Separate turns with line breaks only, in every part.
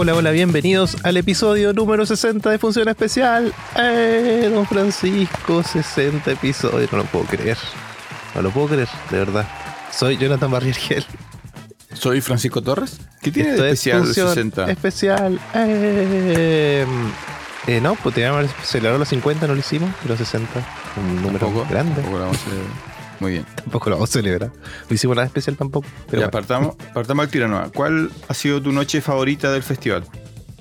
Hola, hola, bienvenidos al episodio número 60 de Función Especial. ¡Eh, don Francisco! 60 episodios, no lo puedo creer. No lo puedo creer, de verdad. Soy Jonathan Barriergel.
Soy Francisco Torres. ¿Qué tiene
Esto
de
es
especial
Función
60?
Especial. Eh, eh, no, pues teníamos que celebrar los 50, no lo hicimos, pero 60. Un número
Tampoco,
grande.
tampoco Muy bien.
Tampoco lo vamos a celebrar. No hicimos nada especial tampoco. Pero
ya,
bueno.
partamos, partamos al nueva. ¿Cuál ha sido tu noche favorita del festival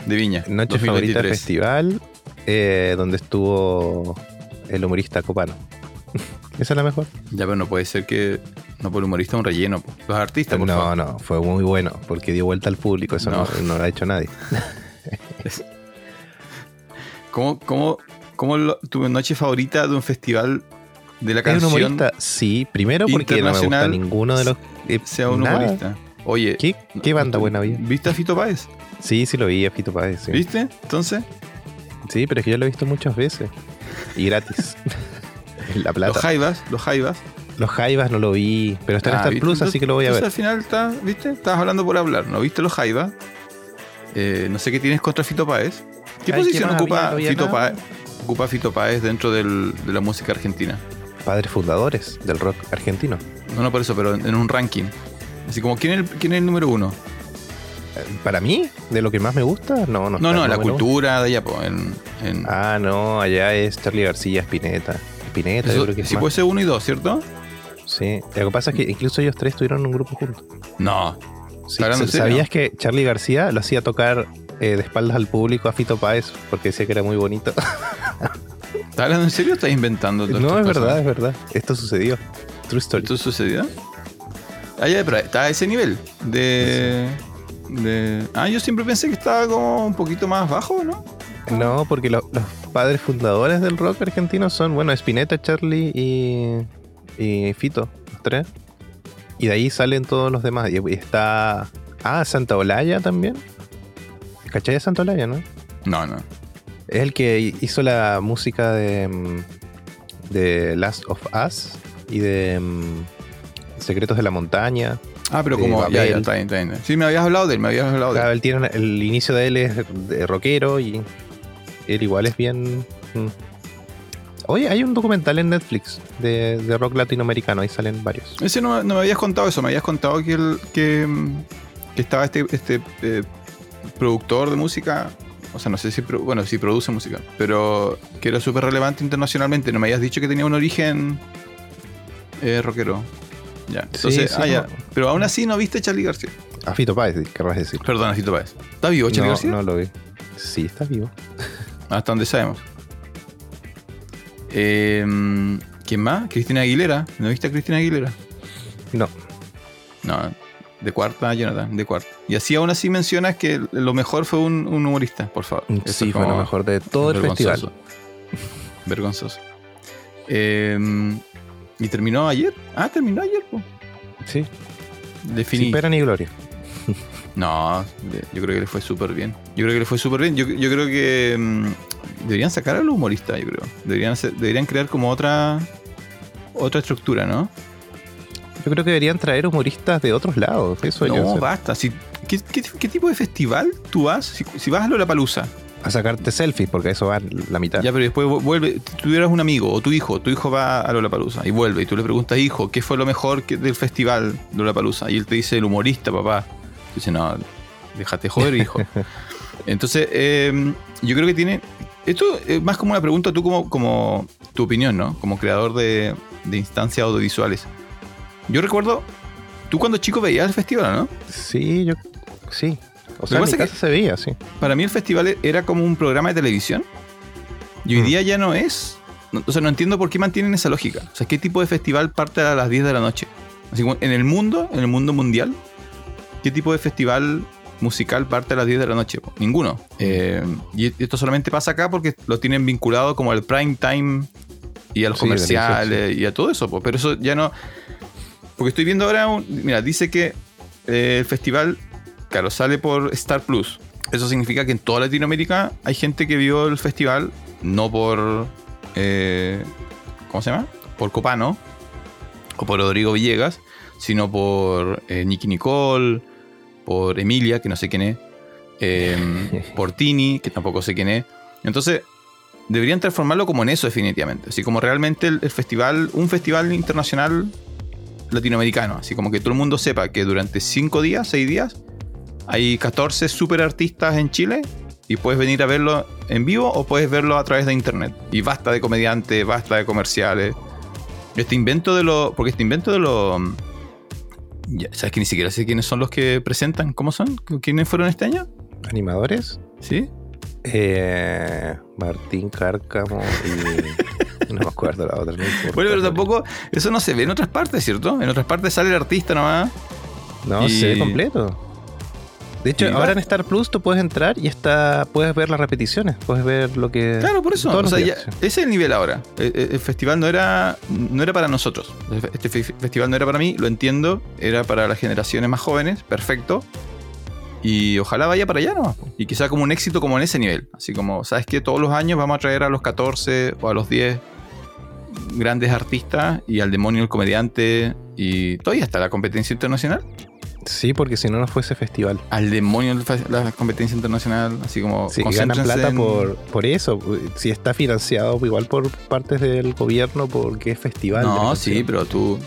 de Viña?
Noche favorita del
2023?
festival, eh, donde estuvo el humorista Copano. Esa es la mejor.
Ya, pero no puede ser que no por el humorista un relleno. Los artistas, por
no,
favor.
no, fue muy bueno, porque dio vuelta al público, eso no,
No.
no lo ha hecho nadie.
¿Cómo, cómo, cómo lo- tu noche favorita de un festival de la
¿Es un
canción
humorista? Sí, primero porque no me gusta ninguno de los... eh,
sea un
nada.
humorista? Oye,
¿Qué, qué banda buena había?
¿viste a Fito Páez?
Sí, sí lo vi a Fito Páez, sí.
¿Viste? Entonces,
Sí, pero es que yo lo he visto muchas veces. Y gratis. La
los
plata.
Jaivas, los Jaivas.
Los Jaivas no lo vi, pero está en
Ah,
Star. Plus,
Entonces-
así que lo voy a ver.
entonces al final, está, ¿viste? Estabas hablando por hablar, ¿no? ¿Viste los Jaivas? Eh, no sé qué tienes contra Fito Páez. ¿Qué
Ay,
posición
¿qué más
ocupa,
había? No había
Fito. Páez, ocupa Fito Páez dentro del- de la música argentina?
Padres fundadores del rock argentino.
No, no por eso, pero en, un ranking. Así como, ¿quién es, el, quién es el número uno?
Eh, Para mí, de lo que más me gusta, no, no.
No, no, la cultura de allá, po, en, en-
Ah, no, allá es Charlie García, Spinetta. Spinetta,
eso-
yo creo que
sí
más.
puede ser uno y dos, ¿cierto?
Sí, lo que pasa es que incluso ellos tres estuvieron en un grupo juntos.
No.
Sí. ¿Sabías que Charlie García lo hacía tocar eh, de espaldas al público a Fito Páez porque decía que era muy bonito?
¿Estás hablando en serio o estás inventando todas
no, es
cosas?
verdad, es verdad. Esto sucedió. True story.
¿Esto sucedió? Ah, ya, pero está a ese nivel de, de... Ah, yo siempre pensé que estaba como un poquito más bajo, ¿no?
No, porque lo- los padres fundadores del rock argentino son, bueno, Spinetta, Charlie y, y Fito, los tres. Y de ahí salen todos los demás. Y y está. Ah, Santa Olaya también. ¿Cachai de Santa Olaya, no?
No, no.
Es el que hizo la música de. mm, de Last of Us y de. mm, Secretos de la Montaña.
Ah, pero como... Ya, ya, está bien, está bien. Sí, me habías hablado de él, me habías hablado de él.
él tiene el inicio de él es de rockero y él igual es bien. mm. Oye, hay un documental en Netflix de, de rock latinoamericano, ahí salen varios.
Ese no, no me habías contado eso, me habías contado que, el, que, que estaba este, este eh, productor de música, o sea, no sé si, bueno, si produce música, pero que era súper relevante internacionalmente. No me habías dicho que tenía un origen eh, rockero. Ya, entonces,
sí,
ah, ya. Pero aún así no viste a Charlie García.
A Fito Páez, querrás decir.
Perdón, Fito Páez. ¿Está vivo Charlie
No,
García?
no lo vi. Sí, está vivo.
Hasta donde sabemos. Eh, ¿Quién más? Cristina Aguilera. ¿No viste a Cristina Aguilera?
No.
No, de cuarta, Jonathan, de cuarta. Y así aún así mencionas que lo mejor fue un, un humorista, por favor. Eso
Sí, fue lo mejor de todo el festival.
Vergonzoso. Eh, ¿Y terminó ayer? Ah, terminó ayer, pues.
Sí,
Definí.
sin pena ni gloria.
No, de- yo creo que le fue súper bien. Yo creo que le fue súper bien. Yo, yo creo que mm, deberían sacar a los humoristas, yo creo. Deberían, hacer- deberían crear como otra otra estructura, ¿no?
Yo creo que deberían traer humoristas de otros lados. Eso
no, basta. Si, ¿qué, qué, qué tipo de festival tú vas? Si, si vas a Lollapalooza,
A sacarte selfies, porque eso va la mitad.
ya, pero después vu- vuelve, si tuvieras un amigo o tu hijo, tu hijo va a Lollapalooza y vuelve y tú le preguntas, hijo, ¿qué fue lo mejor que- del festival Lollapalooza? Y él te dice, el humorista, papá. Y dice, no, déjate joder, hijo. Entonces, eh, yo creo que tiene. Esto es más como una pregunta, tú como, como tu opinión, ¿no? Como creador de, de instancias audiovisuales. Yo recuerdo, tú cuando chico veías el festival, ¿no?
Sí, yo. Sí. O sea, en mi se veía, sí.
Para mí el festival era como un programa de televisión. Y hoy
Mm.
día ya no es. no- O sea, no entiendo por qué mantienen esa lógica. O sea, ¿qué tipo de festival parte a las 10 de la noche? Así como en el mundo, en el mundo mundial, ¿qué tipo de festival musical parte a las 10 de la noche? Ninguno. Eh, y esto solamente pasa acá porque lo tienen vinculado como al prime time y a los
Sí,
comerciales y a todo eso. Pero eso ya no. Porque estoy viendo ahora. un- mira, dice que eh, el festival, claro, sale por Star Plus. Eso significa que en toda Latinoamérica hay gente que vio el festival no por. eh, ¿Cómo se llama? Por Copano o por Rodrigo Villegas, sino por eh, Nicky Nicole, por Emilia, que no sé quién es, eh, Portini, que tampoco sé quién es. Entonces, deberían transformarlo como en eso definitivamente. Así como realmente el, el festival, un festival internacional latinoamericano. Así como que todo el mundo sepa que durante 5 días, 6 días, hay 14 super artistas en Chile y puedes venir a verlo en vivo o puedes verlo a través de internet. Y basta de comediantes, basta de comerciales. Este invento de los. Porque este invento de los. ¿Sabes que ni siquiera sé quiénes son los que presentan? ¿Cómo son? ¿Quiénes fueron este año?
¿Animadores?
¿Sí?
Eh, Martín Cárcamo y. no me acuerdo la otra. no.
Bueno, pero tampoco. Eso no se ve en otras partes, ¿cierto? En otras partes sale el artista nomás.
No,
y-
se ve completo. De hecho,
va-
ahora en Star Plus tú puedes entrar y está, puedes ver las repeticiones, puedes ver lo que.
Claro, por eso. O sea, ya- ese es el nivel ahora. El, el- el festival no era, no era para nosotros. Este fe- festival no era para mí, lo entiendo. Era para las generaciones más jóvenes, perfecto. Y ojalá vaya para allá nomás. po. Y sea como un éxito como en ese nivel. Así como, ¿sabes qué? Todos los años vamos a traer a los 14 o a los 10 grandes artistas y al demonio el comediante. Y todavía está la competencia internacional.
Sí, porque si no, no fuese festival.
Al demonio la competencia internacional. Así como,
Sí, ganan plata
en-
por, por eso. Si está financiado igual por partes del gobierno, porque es festival.
No, sí, pero tú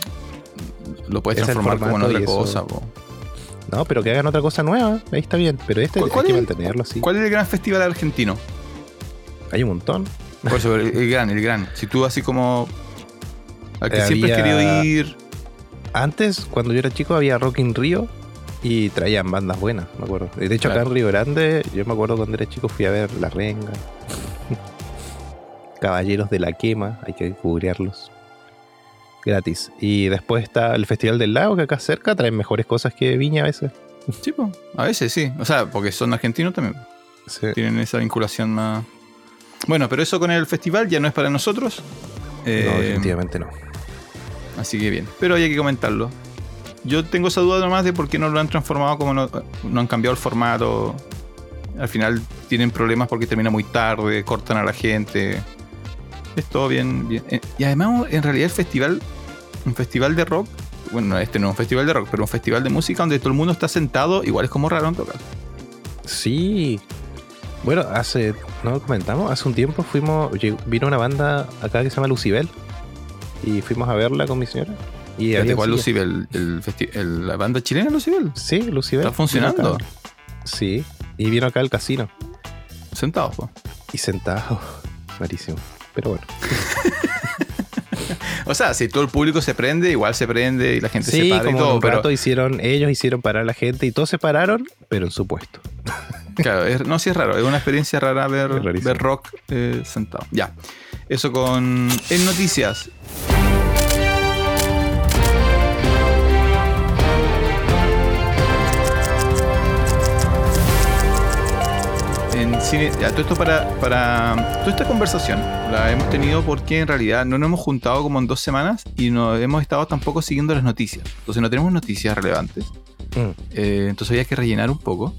lo puedes
Es
transformar como en otra cosa. po.
No, pero que hagan otra cosa nueva. Ahí está bien. Pero este
¿Cuál-
hay
cuál
que
es?
mantenerlo así.
¿Cuál es el gran festival argentino?
Hay un montón.
Por eso, el, el gran, el gran. Si tú así como... Al que
Eh,
siempre has querido ir...
Antes, cuando yo era chico, había Rock in Rio y traían bandas buenas, me acuerdo. De hecho, acá en Río Grande, yo me acuerdo cuando era chico fui a ver La Renga, Caballeros de la Quema, hay que cubrirlos. Gratis. Y después está el Festival del Lago, que acá cerca traen mejores cosas que Viña a veces.
Sí, po, a veces sí. O sea, porque son argentinos también.
Sí.
Tienen esa vinculación más... Bueno, pero eso con el festival ya no es para nosotros. Eh,
No, definitivamente no.
Así que bien. Pero hay que comentarlo. Yo tengo esa duda nomás de por qué no lo han transformado como no, no han cambiado el formato. Al final tienen problemas porque termina muy tarde, cortan a la gente. Es todo bien. bien. Eh, Y además, en realidad, el festival, un festival de rock, bueno, este no es un festival de rock, pero un festival de música donde todo el mundo está sentado, igual es como raro en tocar.
Sí. Bueno, hace, no lo comentamos, hace un tiempo fuimos, vino una banda acá que se llama Lucibel y fuimos a verla con mi señora. Y
igual
sillas.
Lucibel, el la banda chilena Lucibel,
Sí, Lucibel.
está funcionando.
Sí, y vino acá al casino
Sentados, po.
y sentado. Rarísimo. Pero bueno.
O sea, si todo el público se prende, igual se prende y la gente se para y
como
todo,
un
pero
rato hicieron, ellos hicieron parar a la gente y todos se pararon, pero en su puesto.
Claro, es- no, sí es raro. Es una experiencia rara ver, ver rock eh, sentado. Ya. Eso con. En noticias. En cine. Ya, todo esto para, para. Toda esta conversación la hemos tenido porque en realidad no nos hemos juntado como en dos semanas y no hemos estado tampoco siguiendo las noticias. Entonces no tenemos noticias relevantes.
Mm.
Eh, entonces había que rellenar un poco.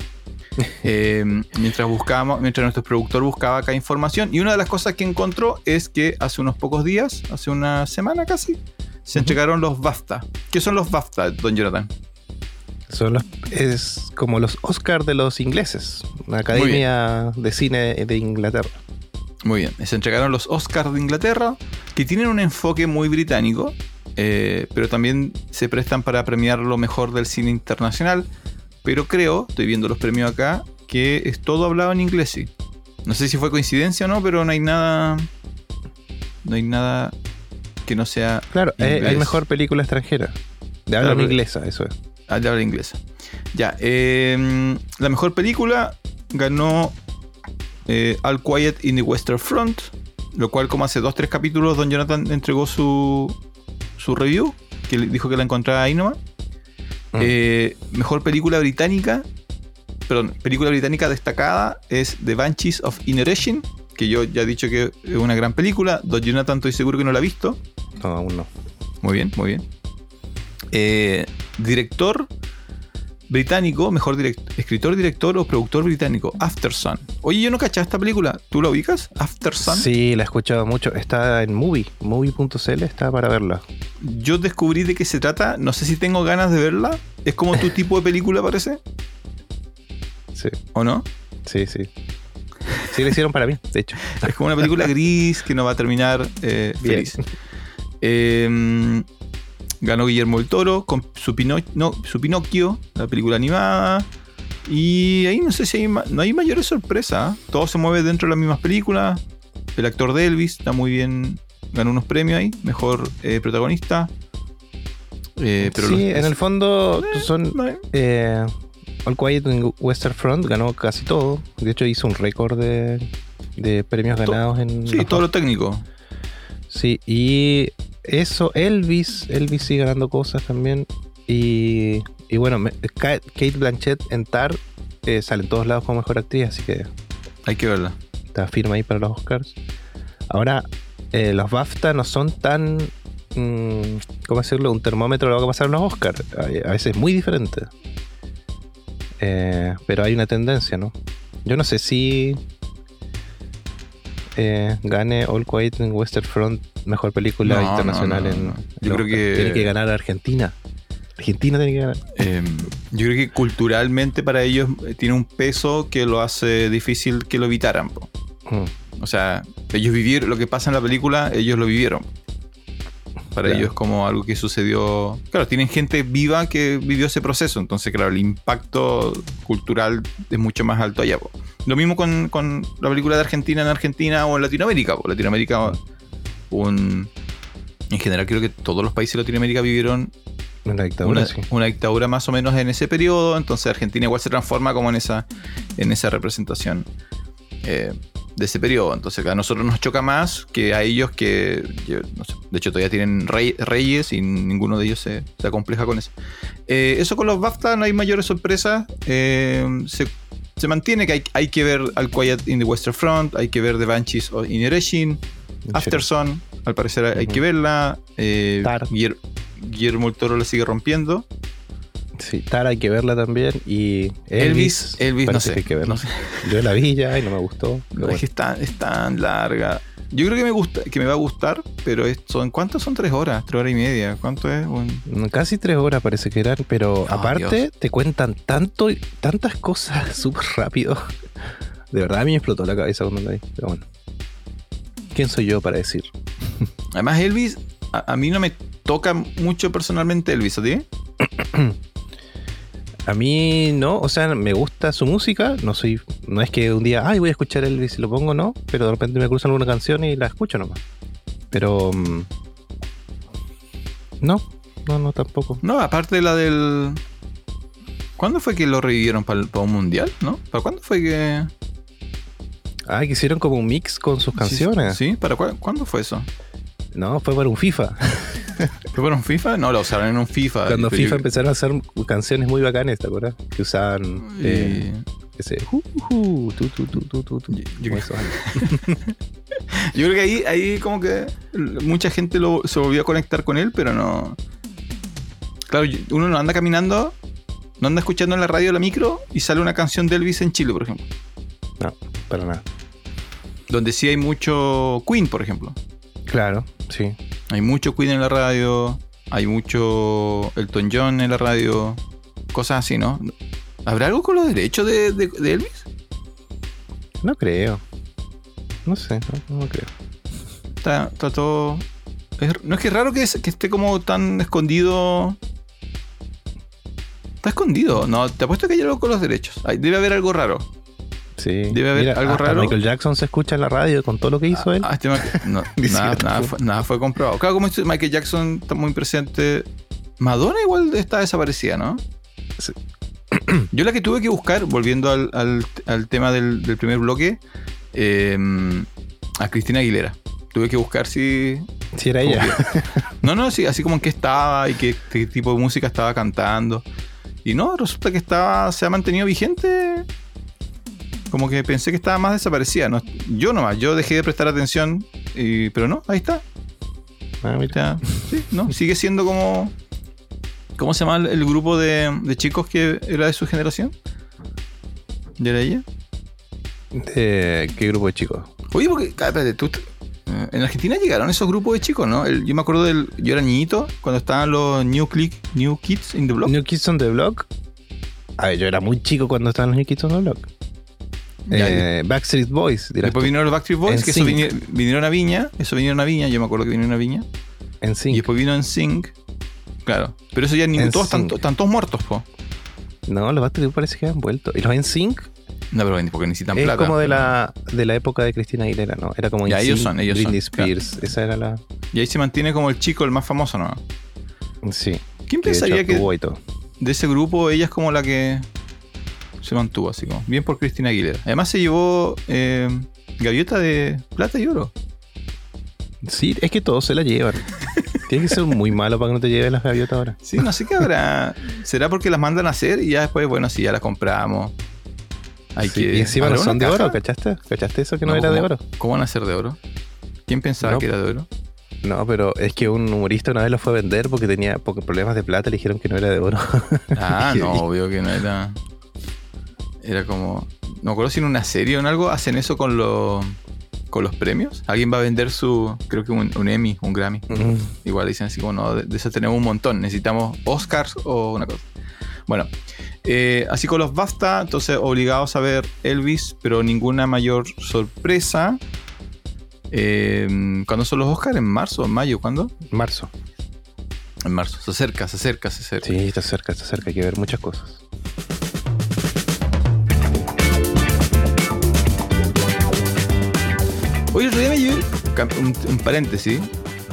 Eh, mientras buscábamos, mientras nuestro productor buscaba acá información. Y una de las cosas que encontró es que hace unos pocos días, hace una semana casi, se
Ujú.
entregaron los BAFTA. ¿Qué son los BAFTA, don Jonathan?
Son los, es como los Oscars de los ingleses, una academia de cine de Inglaterra.
Muy bien, se entregaron los Oscars de Inglaterra, que tienen un enfoque muy británico, eh, pero también se prestan para premiar lo mejor del cine internacional. Pero creo, estoy viendo los premios acá, que es todo hablado en inglés, sí. No sé si fue coincidencia o no, pero no hay nada. No hay nada que no sea
Claro,
Inglés.
hay mejor película extranjera. De habla
Claro,
inglesa, eso es.
Ah, de habla inglesa. Ya, eh, la mejor película ganó eh, All Quiet in the Western Front, lo cual como hace dos, tres capítulos Don Jonathan entregó su, su review, que dijo que la encontraba ahí nomás.
Mm.
Eh, mejor película británica, perdón, película británica destacada es The Banshees of Inisherin, que yo ya he dicho que es una gran película. Don Jonathan estoy seguro que no la ha visto.
No, aún no.
Muy bien, muy bien. Eh, director británico, mejor direct- escritor, director o productor británico, After Sun. Oye, yo no cachaba esta película. ¿Tú la ubicas? After Sun.
Sí, la he escuchado mucho. Está en Movie, movie.cl, está para verla.
Yo descubrí de qué se trata. No sé si tengo ganas de verla. Es como tu tipo de película, parece.
Sí,
¿O no?
sí, sí. Sí, lo hicieron para mí, de hecho.
Es como una película gris que no va a terminar eh, feliz. Eh, ganó Guillermo el Toro con su, Pino- no, su Pinocchio, la película animada. Y ahí no sé si hay, no hay mayores sorpresas. ¿eh? Todo se mueve dentro de las mismas películas. El actor de Elvis está muy bien. Ganó unos premios ahí. Mejor eh, protagonista. Eh, pero
sí,
los-
en el fondo son eh, All Quiet in Western Front ganó casi todo. De hecho, hizo un récord de, de premios
To-
ganados en.
Sí, todo lo técnico.
Sí, y eso, Elvis, Elvis sigue ganando cosas también. Y, y bueno, me- Kate Blanchett en Tar eh, sale en todos lados como mejor actriz, así que
Hay que verla.
está firme ahí para los Oscars. Ahora, eh, los BAFTA no son tan. mm, ¿Cómo decirlo? Un termómetro de lo que va a pasar en los Oscars. A, a veces es muy diferente. Eh, pero hay una tendencia, ¿no? Yo no sé si. eh, gane All Quiet in Western Front mejor película
No,
internacional
no, no,
en. en
Yo creo que-
Tiene que ganar Argentina. Argentina tiene que ganar.
Eh, yo creo que culturalmente para ellos eh, tiene un peso que lo hace difícil que lo evitaran.
Mm.
O sea, ellos vivieron lo que pasa en la película, ellos lo vivieron. Para
Claro.
ellos es como algo que sucedió. Claro, tienen gente viva que vivió ese proceso. Entonces, claro, el impacto cultural es mucho más alto allá. po. Lo mismo con, con la película de Argentina en Argentina o en Latinoamérica. po. Latinoamérica, un. En general, creo que todos los países de Latinoamérica vivieron
En la dictadura,
una,
sí.
una dictadura más o menos en ese periodo, entonces Argentina igual se transforma como en esa, en esa representación eh, de ese periodo. Entonces a nosotros nos choca más que a ellos que, yo no sé, de hecho todavía tienen rey- reyes y ninguno de ellos se, se acompleja con eso. Eh, eso con los BAFTA no hay mayores sorpresas. Eh, se, se mantiene que hay, hay que ver Al Quiet in the Western Front, hay que ver The Banshees of Inisherin, Afterson, al parecer hay que verla. Eh,
Tar.
Guiller- Guillermo el Toro la sigue rompiendo.
Sí, Tara hay que verla también. Y
Elvis,
Elvis,
Elvis, no sé,
que hay que verla.
no sé.
Yo la vi ya y no me gustó.
Es que es tan, es tan larga. Yo creo que me gusta, que me va a gustar, pero es- son ¿cuántas son tres horas? Tres horas y media. ¿Cuánto es? Un-
Mm, Casi tres horas parece que eran, pero
Oh,
aparte
Dios.
te cuentan tanto, tantas cosas súper rápido. De verdad a mí me explotó la cabeza cuando la vi. Pero bueno. ¿Quién soy yo para decir?
Además, Elvis, a, a mí no me toca mucho personalmente Elvis, ¿a ti?
A mí no, o sea, me gusta su música. No soy, no es que un día, ay, voy a escuchar Elvis y lo pongo, no. Pero de repente me cruzan alguna canción y la escucho nomás. Pero. mm, no, no, no tampoco.
No, aparte de la del. ¿Cuándo fue que lo revivieron para, un mundial? ¿No? ¿Para cuándo fue que.?
Ah, que hicieron como un mix con sus canciones.
Sí, sí, ¿para cuá- cuándo fue eso?
No, fue para un FIFA.
¿Fue para un FIFA? No, lo usaron en un FIFA.
Cuando FIFA
yo-
empezaron a hacer canciones muy bacanas, ¿te acuerdas? Que usaban eh, ese uh, uh, tu, tu, tu,
Yo- creo-. Yo que ahí, ahí como que mucha gente lo- se volvió a conectar con él, pero no. Claro, uno no anda caminando, no anda escuchando en la radio la micro y sale una canción de Elvis en Chile, por ejemplo.
No, para nada.
Donde sí hay mucho Queen, por ejemplo.
Claro, sí.
Hay mucho Queen en la radio, hay mucho Elton John en la radio, cosas así, ¿no? ¿Habrá algo con los derechos de, de- de Elvis?
No creo. No sé, no, no creo.
Está, está todo. es- no es que es raro que, es- que esté como tan escondido. Está escondido. No, te apuesto que hay algo con los derechos. Ay, debe haber algo raro.
Sí.
Debe haber algo raro.
Michael Jackson se escucha en la radio con todo lo que hizo él.
Ah, este no, nada, fue, nada fue comprobado. Claro, como Michael Jackson está muy presente. Madonna igual está desaparecida, ¿no?
Sí.
Yo la que tuve que buscar, volviendo al, al- al tema del, del primer bloque, eh, a Cristina Aguilera. Tuve que buscar si,
Si era ella.
No, no, sí, así como en qué estaba y qué, qué tipo de música estaba cantando. Y no, resulta que estaba, se ha mantenido vigente. Como que pensé que estaba más desaparecida. No, yo nomás, yo dejé de prestar atención, y- pero no, ahí está.
Ah, mira.
Sí, no, sigue siendo como. ¿Cómo se llama el, el grupo de, de chicos que era de su generación? ¿Y era ella?
¿De ¿Qué grupo de chicos?
Oye, porque, ah, espérate, tú, eh, en Argentina llegaron esos grupos de chicos, ¿no? El- yo me acuerdo del. Yo era niñito cuando estaban los New Click, New Kids in the Block.
New Kids on the Block. A ver, yo era muy chico cuando estaban los New Kids on the Block. Eh, Backstreet Boys, dirás
Después
tú.
vinieron los Backstreet Boys, que eso vinieron a Viña. Eso vinieron a Viña, yo me acuerdo que vinieron a Viña.
en
Y
sync.
después vino en Sync. Claro. Pero eso ya ni todos están, todos muertos, po.
No, los Backstreet Boys parece que han vuelto. Y los en sync
No, pero porque necesitan
es
plata.
como de la, de la época de Cristina Aguilera, ¿no? Era como
Ya, ellos son, ellos son,
Britney
claro.
Spears. Esa era la.
Y ahí se mantiene como el chico, el más famoso, ¿no?
Sí.
¿Quién pensaría que
y
de ese grupo ella es como la que se mantuvo así como? Bien por Cristina Aguilera. Además se llevó eh, gaviota de plata y oro.
Sí, es que todos se la llevan. Tienes que ser muy malo para que no te lleven las gaviotas ahora.
Sí, no sé qué habrá. ¿Será porque las mandan a hacer y ya después, bueno, sí, ya las compramos? Hay
Sí,
que.
y encima no
¿Habrá
son de
caja?
oro, ¿cachaste? ¿Cachaste eso que no,
No,
era de
¿cómo-
oro?
¿Cómo van a ser de oro? ¿Quién pensaba
No.
que era de oro?
No, pero es que un humorista una vez lo fue a vender porque tenía problemas de plata y le dijeron que no era de oro.
Ah, no, obvio que no era. Era como. No me acuerdo si en una serie o en algo hacen eso con los con los premios. Alguien va a vender su. Creo que un, un Emmy, un Grammy.
Mm.
Igual dicen así como, no, de, de eso tenemos un montón. Necesitamos Oscars o una cosa. Bueno, eh, así con los BAFTA, entonces obligados a ver Elvis, pero ninguna mayor sorpresa. Eh, ¿Cuándo son los Oscars? ¿En marzo? ¿En mayo? ¿Cuándo?
Marzo.
En marzo. Se acerca, se acerca, se acerca.
Sí, está cerca, está cerca. Hay que ver muchas cosas.
Un, un paréntesis,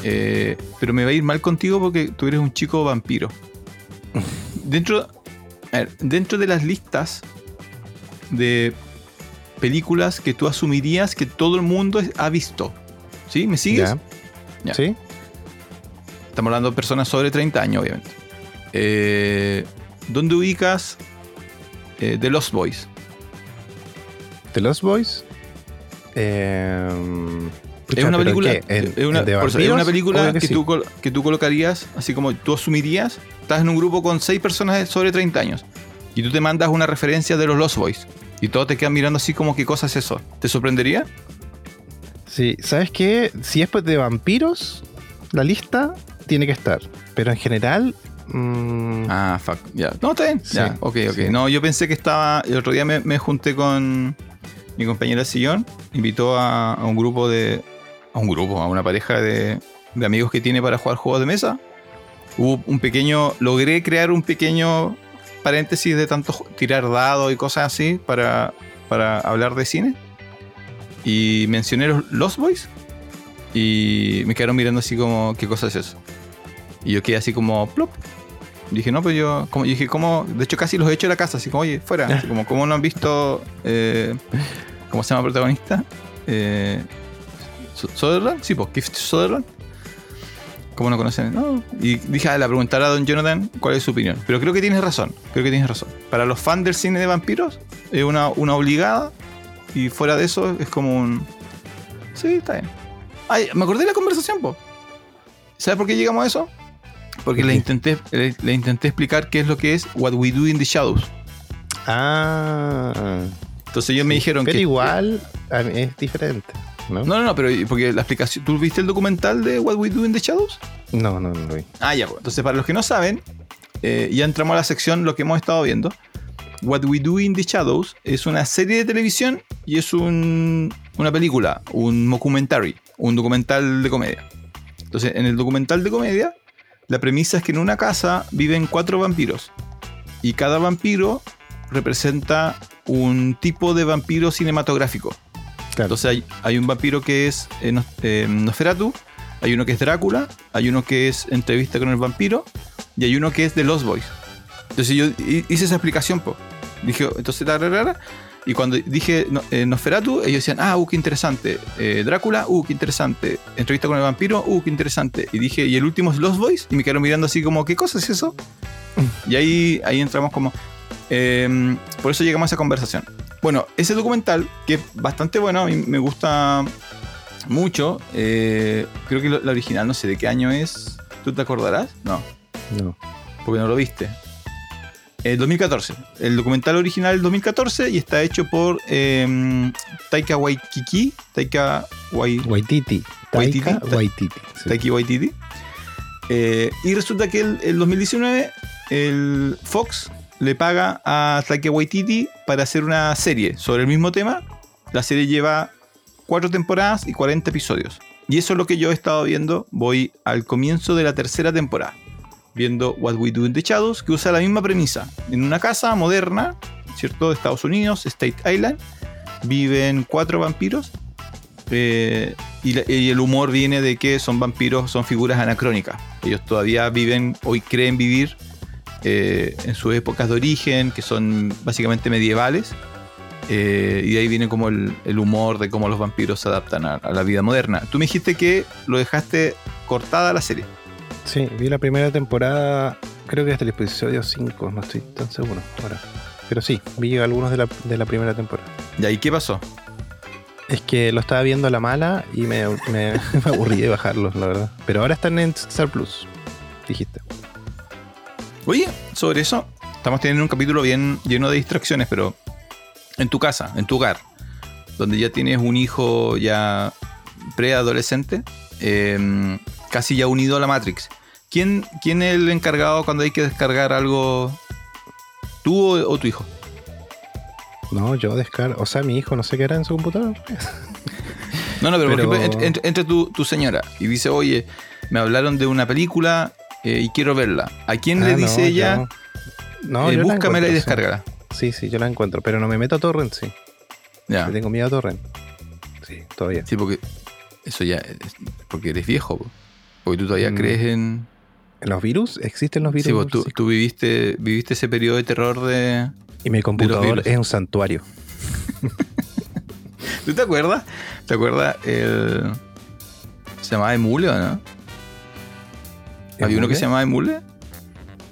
eh, pero me va a ir mal contigo porque tú eres un chico vampiro. Dentro, a ver, dentro de las listas de películas que tú asumirías que todo el mundo ha visto, ¿sí? ¿Me sigues?
¿Ya?
Ya.
¿Sí?
Estamos hablando de personas sobre 30 años, obviamente. Eh, ¿Dónde ubicas eh, The Lost Boys?
¿The Lost Boys? Eh,
Es una película,
¿En,
es una,
en de
por eso, es una película que,
sí.
tú, que tú colocarías, así como tú asumirías, estás en un grupo con seis personas de sobre 30 años y tú te mandas una referencia de los Lost Boys y todos te quedan mirando así como qué cosa es eso. ¿Te sorprendería?
Sí, ¿sabes qué? Si es de vampiros, la lista tiene que estar. Pero en general. mm,
Ah, fuck, ya. No, está bien.
Sí,
ya, ok, ok.
sí.
No, yo pensé que estaba. El otro día me, me junté con mi compañera de sillón. Invitó a, a un grupo de. Un grupo, a una pareja de, amigos que tiene para jugar juegos de mesa. Hubo un pequeño. Logré crear un pequeño paréntesis de tanto tirar dados y cosas así para, para hablar de cine. Y mencioné los Lost Boys. Y me quedaron mirando así como, ¿qué cosa es eso? Y yo quedé así como, plop. Dije, no, pues yo, como, yo dije, ¿cómo? De hecho, casi los he hecho de la casa, así como, oye, fuera. Como, ¿cómo no han visto, eh, ¿cómo se llama protagonista? Eh, ¿Su- ¿Sutherland? Sí, pues, Keith Sutherland. ¿Cómo no conocen? No. Y dije, ah, le preguntar a Don Jonathan cuál es su opinión. Pero creo que tienes razón, creo que tienes razón. Para los fans del cine de vampiros, es una, una obligada. Y fuera de eso, es como un... Sí, está bien. Ay, me acordé de la conversación, po. ¿Sabes por qué llegamos a eso? Porque
¿Por
le intenté, le, le intenté explicar qué es lo que es What We Do in the Shadows.
Ah.
Entonces ellos me dijeron
Pero
que...
igual a mí es diferente. ¿No?
No, no, no, pero porque la explicación... ¿Tú viste el documental de What We Do in the Shadows?
No, no, no lo vi.
Ah, ya, pues. Entonces, para los que no saben, eh, ya entramos a la sección lo que hemos estado viendo. What We Do in the Shadows es una serie de televisión y es un- una película, un mockumentary, un documental de comedia. Entonces, en el documental de comedia, la premisa es que en una casa viven cuatro vampiros y cada vampiro representa un tipo de vampiro cinematográfico.
Claro.
Entonces hay, hay un vampiro que es eh, eh, Nosferatu, hay uno que es Drácula, hay uno que es Entrevista con el vampiro y hay uno que es de Lost Boys. Entonces yo hi- hice esa explicación, po. Dije, entonces, y cuando dije no- eh, Nosferatu, ellos decían, ah, uh, qué interesante. Eh, Drácula, uh, qué interesante. Entrevista con el vampiro, uh, qué interesante. Y dije, y el último es Lost Boys, y me quedaron mirando así como, ¿qué cosa es eso? Y ahí, ahí entramos como... eh, por eso llegamos a esa conversación. Bueno, ese documental, que es bastante bueno, a mí me gusta mucho. eh, creo que la original, no sé de qué año es. ¿Tú te acordarás? No,
No.
porque no lo viste. El 2014. El documental original del 2014 y está hecho por eh, Taika Waititi. Taika Wai-
Waititi.
Waititi,
Taika
Ta-
Waititi. sí.
Taiki Waititi. Eh, y resulta que el, el 2019, el Fox le paga a Taika Waititi para hacer una serie sobre el mismo tema. La serie lleva cuatro temporadas y 40 episodios. Y eso es lo que yo he estado viendo. Voy al comienzo de la tercera temporada. Viendo What We Do in the Shadows, que usa la misma premisa. En una casa moderna, ¿cierto? De Estados Unidos, State Island, viven cuatro vampiros. eh, y, el humor viene de que son vampiros, son figuras anacrónicas. Ellos todavía viven, hoy creen vivir eh, en sus épocas de origen, que son básicamente medievales. Eh, y de ahí viene como el, el humor de cómo los vampiros se adaptan a, a la vida moderna. Tú me dijiste que lo dejaste cortada la serie.
Sí, vi la primera temporada, creo que hasta el episodio 5, no estoy tan seguro ahora. Pero sí, vi algunos de la, de la primera temporada.
¿Y ahí qué pasó?
Es que lo estaba viendo a la mala y me, me, me aburrí de bajarlos, la verdad. Pero ahora están en Star Plus, dijiste.
Oye, sobre eso, estamos teniendo un capítulo bien lleno de distracciones, pero en tu casa, en tu hogar, donde ya tienes un hijo ya preadolescente, eh, casi ya unido a la Matrix. ¿Quién, ¿Quién es el encargado cuando hay que descargar algo? ¿Tú o, o tu hijo?
No, yo descargo. O sea, mi hijo no sé qué era en su computador.
No, no, pero,
Pero-
por ejemplo, ent- ent- entre tu, tu señora y dice, oye, me hablaron de una película eh, y quiero verla. ¿A quién le
Ah,
dice
no,
ella?
No,
eh,
yo la
búscamela y descárgala.
Sí, sí, yo la encuentro. Pero no me meto a Torrent, sí.
Ya.
Le tengo miedo a Torrent. Sí, todavía.
Sí, porque eso ya es porque eres viejo. po. Porque tú todavía
Mm.
crees en.
¿En los virus? ¿Existen los virus?
Sí, pues tú, viviste, viviste ese periodo de terror de.
Y mi computador es un santuario.
¿Tú te acuerdas? ¿Te acuerdas el. ¿Se llamaba Emule o no? ¿Había uno que se llamaba Emule?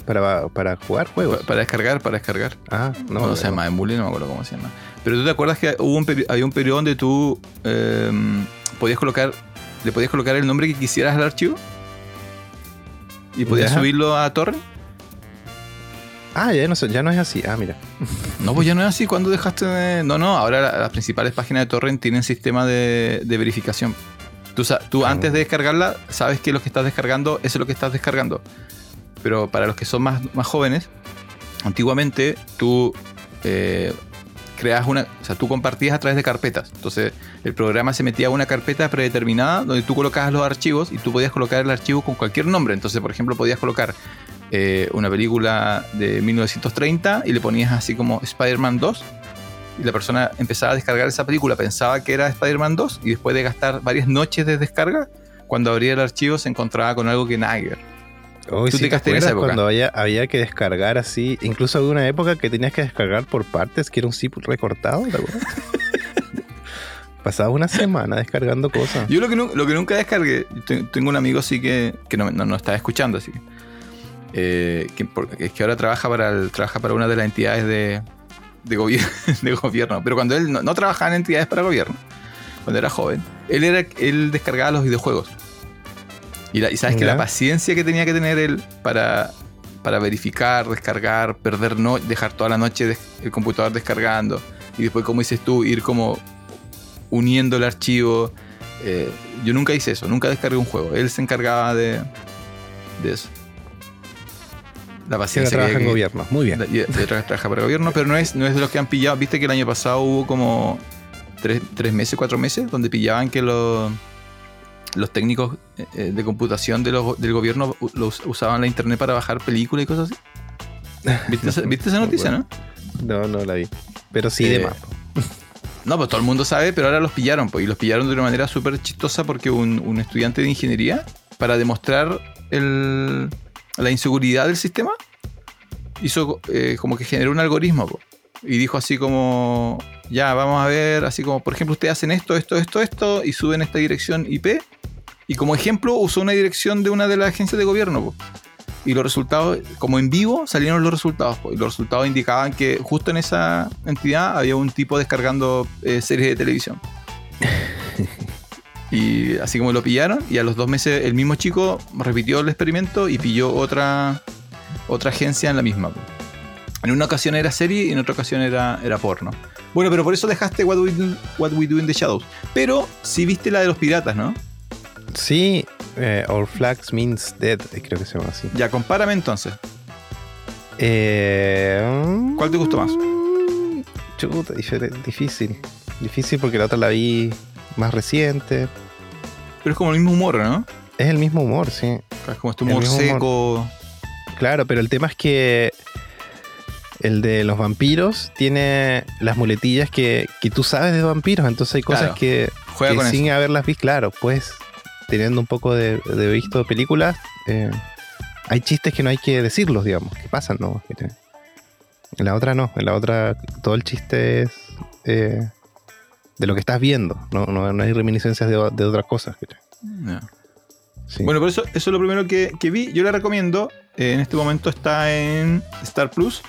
Para, para jugar juegos.
Para descargar, para descargar.
Ah, no.
No, no se llama Emule, no me acuerdo cómo se llama. Pero tú te acuerdas que hubo un había un periodo donde tú eh, podías colocar, le podías colocar el nombre que quisieras al archivo y podías subirlo a torrent.
Ah, ya no, ya no es así. Ah, mira.
No, pues ya no es así. cuando dejaste de.? No, no, ahora la- las principales páginas de torrent tienen sistema de, de verificación. Tú,
Ah.
antes de descargarla, sabes que lo que estás descargando es lo que estás descargando. Pero para los que son más, más jóvenes, antiguamente tú eh, creas una. O sea, tú compartías a través de carpetas. Entonces, el programa se metía a una carpeta predeterminada donde tú colocabas los archivos y tú podías colocar el archivo con cualquier nombre. Entonces, por ejemplo, podías colocar eh, una película de 1930 y le ponías así como Spider-Man 2 y la persona empezaba a descargar esa película, pensaba que era Spider-Man 2 y después de gastar varias noches de descarga, cuando abría el archivo se encontraba con algo que nada.
Hoy
¿Tú
sí
te esa época?
cuando había, había que descargar así. Incluso había una época que tenías que descargar por partes, que era un zip recortado, ¿te acuerdas? Pasaba una semana descargando cosas.
Yo lo que, nu- lo que nunca descargué, te- tengo un amigo así que, que no, no, no estaba escuchando, así que, eh, que, es que ahora trabaja para, el- trabaja para una de las entidades de, de, de gobierno, pero cuando él no, no trabajaba en entidades para gobierno, cuando era joven, él, era, él descargaba los videojuegos. Y, la- y sabes que la paciencia que tenía que tener él para, para verificar, descargar, perder no, dejar toda la noche des- el computador descargando y después, como dices tú, ir como uniendo el archivo. Eh, yo nunca hice eso, nunca descargué un juego. Él se encargaba de, de eso. La paciencia que,
trabaja en gobierno. Muy bien.
y- de tra- trabaja para el gobierno, pero no es, no es de los que han pillado. Viste que el año pasado hubo como tres, tres meses, cuatro meses, donde pillaban que los, los técnicos eh, eh, de computación de los- del gobierno los usaban la internet para bajar películas y cosas así. ¿Viste, esa, viste esa noticia, no?
No, no la vi. Pero sí
Eh,
de más.
No, pues todo el mundo sabe, pero ahora los pillaron, pues, y los pillaron de una manera súper chistosa porque un, un estudiante de ingeniería, para demostrar el- la inseguridad del sistema, hizo eh, como que generó un algoritmo, y dijo así como, ya, vamos a ver, así como, por ejemplo, ustedes hacen esto, esto, esto, esto, y suben esta dirección IP, y como ejemplo usó una dirección de una de las agencias de gobierno. Y los resultados, como en vivo, salieron los resultados. Y los resultados indicaban que justo en esa entidad había un tipo descargando eh, series de televisión. y así como lo pillaron, y a los dos meses el mismo chico repitió el experimento y pilló otra, otra agencia en la misma. En una ocasión era serie y en otra ocasión era, era porno. Bueno, pero por eso dejaste What We, Do, What We Do in the Shadows. Pero sí viste la de los piratas, ¿no?
Sí, eh, All Flags Means Dead, creo que se llama así.
Ya, compárame entonces.
Eh,
¿Cuál te gustó más?
mm, Chuta, difícil. Difícil porque la otra la vi más reciente.
Pero es como el mismo humor, ¿no?
Es el mismo humor, sí.
Es como este humor seco.
Claro, pero el tema es que el de los vampiros tiene las muletillas que, que tú sabes de vampiros, entonces hay cosas
Claro,
que, que sin
eso.
haberlas visto, claro, pues teniendo un poco de, de visto películas, eh, hay chistes que no hay que decirlos, digamos, que pasan, ¿no? En la otra no, en la otra todo el chiste es eh, de lo que estás viendo, no, no, no hay reminiscencias de, de otras cosas. Sí.
Bueno, por eso, eso es lo primero que, que vi. Yo la recomiendo. Eh, en este momento está en Star Plus.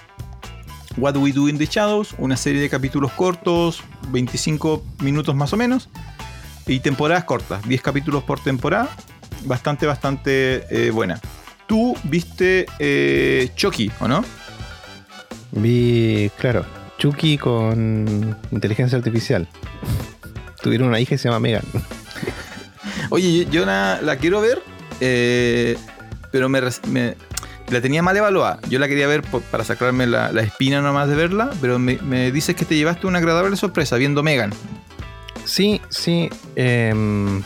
What We Do in the Shadows, una serie de capítulos cortos, 25 minutos más o menos, y temporadas cortas, 10 capítulos por temporada, bastante, bastante eh, buena. Tú viste eh, Chucky, ¿o no?
Vi, claro, Chucky con inteligencia artificial. Tuvieron una hija que se llama Megan.
Oye, yo, yo la, la quiero ver, eh, pero me, la tenía mal evaluada. Yo la quería ver por- para sacarme la, la espina nomás de verla, pero me, me dices que te llevaste una agradable sorpresa viendo Megan.
Sí, sí. em,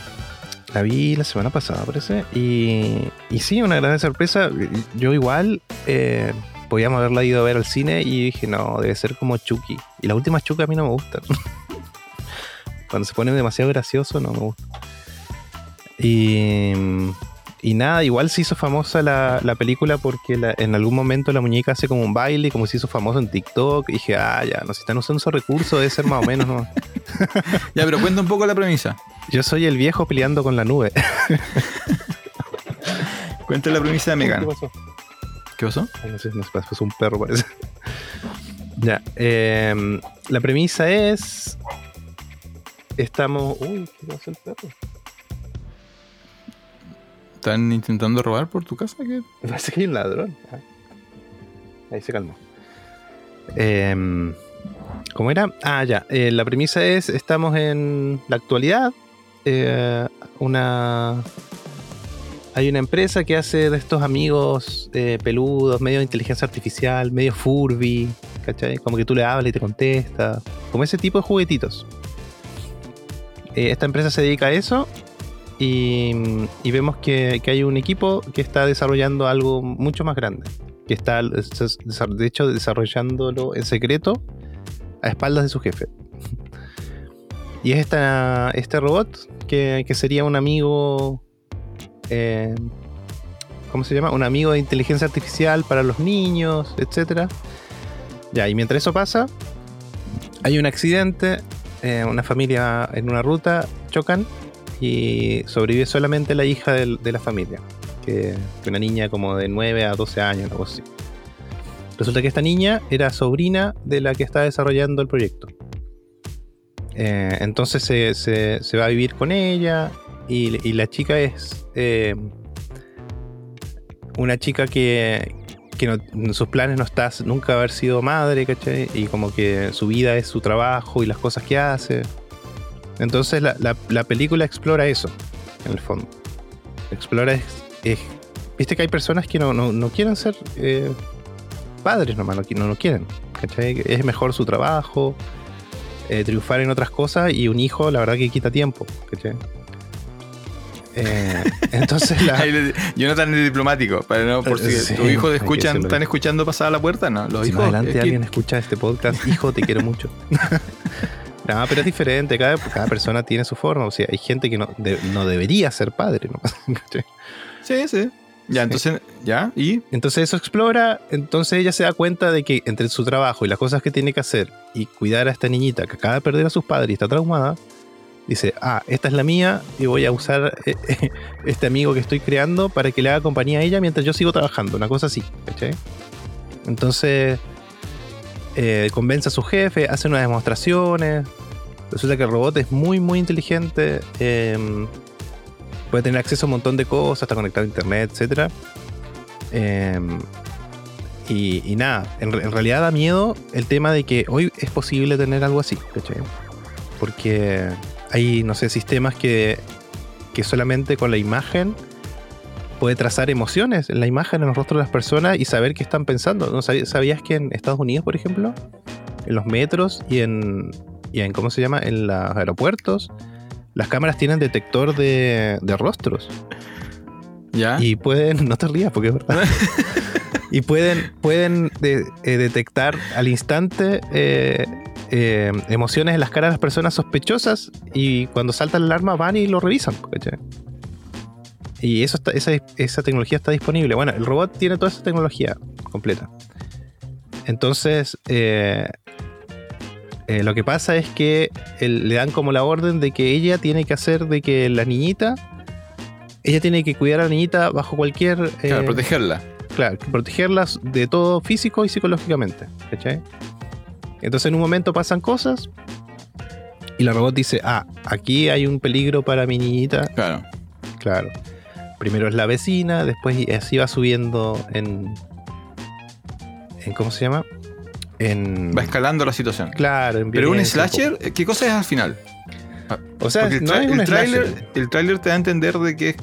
la vi la semana pasada, parece. Y, y sí, una gran sorpresa. Yo igual eh, podíamos haberla ido a ver al cine y dije, no, debe ser como Chucky. Y las últimas Chucky a mí no me gustan. Cuando se pone demasiado gracioso, no me gusta. Y, y nada, igual se hizo famosa la, la película porque la- en algún momento la muñeca hace como un baile, como se hizo famoso en TikTok. Y dije, ah, ya, no, si están usando esos recursos, debe ser más o menos, ¿no?
Ya, pero cuenta un poco la premisa.
Yo soy el viejo peleando con la nube.
Cuenta la premisa de Megan.
¿Qué pasó?
¿Qué pasó?
No sé, nos pasó un perro, parece. ya. em, la premisa es. Estamos. Uy, ¿qué pasó el perro?
¿Están intentando robar por tu casa? ¿Qué?
Parece que hay un ladrón. Ah. Ahí se calmó. Em, ¿Cómo era? Ah, ya. eh, la premisa es: estamos en la actualidad. eh, una. Hay una empresa que hace de estos amigos eh, peludos, medio de inteligencia artificial, medio Furby, ¿cachai? Como que tú le hablas y te contesta. Como ese tipo de juguetitos. Eh, esta empresa se dedica a eso y, y vemos que, hay un equipo que está desarrollando algo mucho más grande. Que está, de hecho, desarrollándolo en secreto a espaldas de su jefe. Y es esta, este robot que sería un amigo. Eh, ¿Cómo se llama? Un amigo de inteligencia artificial para los niños, etc. Y mientras eso pasa, hay un accidente. eh, una familia en una ruta chocan y sobrevive solamente la hija de, la familia, que una niña como de 9 a 12 años, algo así. Resulta que esta niña era sobrina de la que está desarrollando el proyecto. Eh, entonces se va a vivir con ella y, la chica es eh, una chica que, que no- en sus planes no está nunca haber sido madre, ¿cachai? Y como que su vida es su trabajo y las cosas que hace. Entonces la, la- la película explora eso, en el fondo. Explora es, Viste que hay personas que no, no- no quieren ser eh, padres nomás, no, no lo quieren. ¿cachai? Es mejor su trabajo, eh, triunfar en otras cosas y un hijo, la verdad que quita tiempo. ¿cachai? Eh, entonces la...
Yo no tan diplomático, para no, por si
Eh, Sí,
tus hijos escuchan, están escuchando pasada la puerta, no. Los
Si
hijos.
más adelante
es que-
alguien escucha este podcast, hijo, te quiero mucho. no, pero es diferente, cada, cada persona tiene su forma. O sea, hay gente que no, de- no debería ser padre. ¿no?
Sí, sí. Ya, entonces, ya, y
entonces eso explora, entonces ella se da cuenta de que entre su trabajo y las cosas que tiene que hacer y cuidar a esta niñita que acaba de perder a sus padres y está traumada, dice, ah, esta es la mía y voy a usar eh, eh, este amigo que estoy creando para que le haga compañía a ella mientras yo sigo trabajando, una cosa así, ¿cachai? Entonces eh, convence a su jefe, hace unas demostraciones, resulta que el robot es muy, muy inteligente, eh, puede tener acceso a un montón de cosas, está conectado a internet, etc. y, y nada, en, en realidad da miedo el tema de que hoy es posible tener algo así, ¿cachai? Porque hay, no sé, sistemas que, que solamente con la imagen puede trazar emociones en la imagen, en los rostros de las personas y saber qué están pensando. ¿No sabías, que en Estados Unidos, por ejemplo, en los metros y en, y en ¿cómo se llama? En los aeropuertos, las cámaras tienen detector de, de rostros.
¿Ya?
Y pueden, no te rías porque es verdad. y pueden, pueden de- eh, detectar al instante eh, eh, emociones en las caras de las personas sospechosas y cuando salta la alarma van y lo revisan. ¿cachai? Y eso está, esa, esa tecnología está disponible. Bueno, el robot tiene toda esa tecnología completa. Entonces, eh, eh, lo que pasa es que el- le dan como la orden de que ella tiene que hacer de que la niñita, ella tiene que cuidar a la niñita bajo cualquier...
Claro, protegerla.
claro, protegerlas de todo físico y psicológicamente. ¿cachai? Entonces en un momento pasan cosas y la robot dice, ah, aquí hay un peligro para mi niñita.
Claro.
Claro. Primero es la vecina, después y así va subiendo en... en ¿Cómo se llama? En...
Va escalando la situación.
Claro, en
Pero un slasher, ¿qué cosa es al final?
O sea,
el,
no
el
slasher.
el tráiler te da a entender de que es,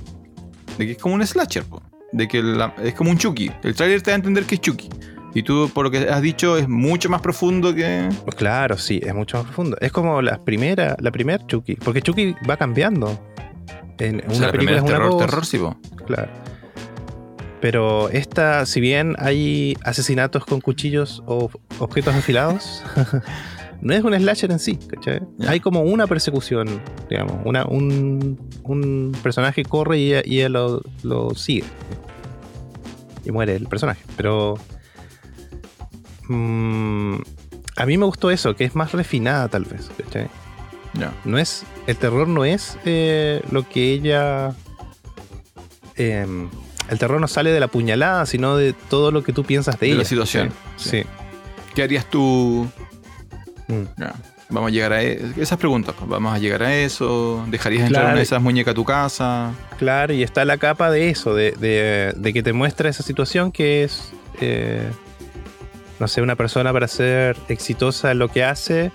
de que es como un slasher, po. de que la- es como un Chucky. El tráiler te da a entender que es Chucky. Y tú, por lo que has dicho, es mucho más profundo que.
Pues Claro, sí, es mucho más profundo. Es como la primera, la primera Chucky, porque Chucky va cambiando. En
O sea,
una
la
película
primera
es una
terror,
cosa,
terror, sí, po.
claro. Pero esta, si bien hay asesinatos con cuchillos o objetos afilados, no es un slasher en sí, ¿cachai? Hay como una persecución, digamos, una, un, un personaje corre y ella, y ella lo, lo sigue. Y muere el personaje. Pero mm, a mí me gustó eso, que es más refinada tal vez. No es. El terror no es eh, lo que ella. em, el terror no sale de la puñalada, sino de todo lo que tú piensas de,
De la
ella.
situación,
Sí.
¿Qué harías tú?
Mm.
Vamos a llegar a e- esas preguntas. pues. Vamos a llegar a eso. ¿Dejarías entrar una de esas muñecas a tu casa?
Claro, y está la capa de eso, de, de- de que te muestra esa situación que es. eh, no sé, una persona para ser exitosa en lo que hace.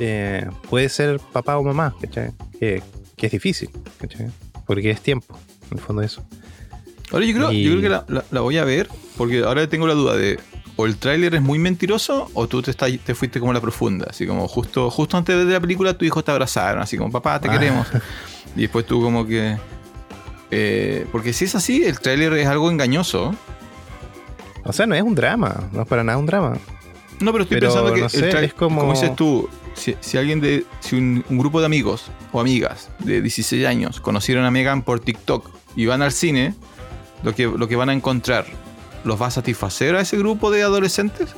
eh, puede ser papá o mamá, ¿cachai? Que, que es difícil, ¿cachai? Porque es tiempo, en el fondo de eso.
Ahora yo creo,
Y-
yo creo que la, la- la voy a ver porque ahora tengo la duda de o el tráiler es muy mentiroso o tú te, te fuiste como a la profunda. Así como justo, justo antes de la película tu hijo te abrazaron, así como papá, te
Ah.
queremos. Y después tú como que... eh, porque si es así, el tráiler es algo engañoso.
O sea, no es un drama, no es para nada un drama.
No, pero estoy
Pero,
pensando que
no sé, es como-
dices tú, si, si alguien de. Si un, un grupo de amigos o amigas de 16 años conocieron a Megan por TikTok y van al cine, lo que, lo que van a encontrar, ¿los va a satisfacer a ese grupo de adolescentes?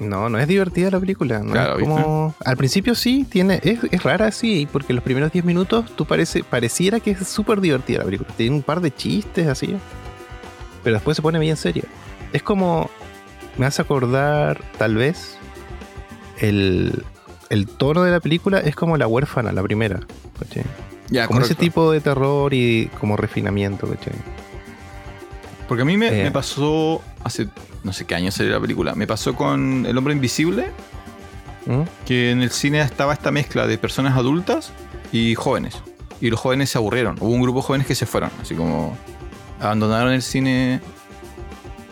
No, no es divertida la película. No
Claro,
es como... Al principio sí, tiene, es, es rara sí, porque los primeros 10 minutos tú parece, pareciera que es súper divertida la película. Tiene un par de chistes así, pero después se pone bien seria. Es como, me hace acordar tal vez, el, el tono de la película es como La huérfana, la primera. ¿cachai?
Ya,
como ese
correcto.
tipo de terror y como refinamiento. ¿cachai?
Porque a mí me,
Eh.
me pasó hace no sé qué año salió la película. Me pasó con El Hombre Invisible,
¿Mm?
que en el cine estaba esta mezcla de personas adultas y jóvenes. Y los jóvenes se aburrieron. Hubo un grupo de jóvenes que se fueron, así como abandonaron el cine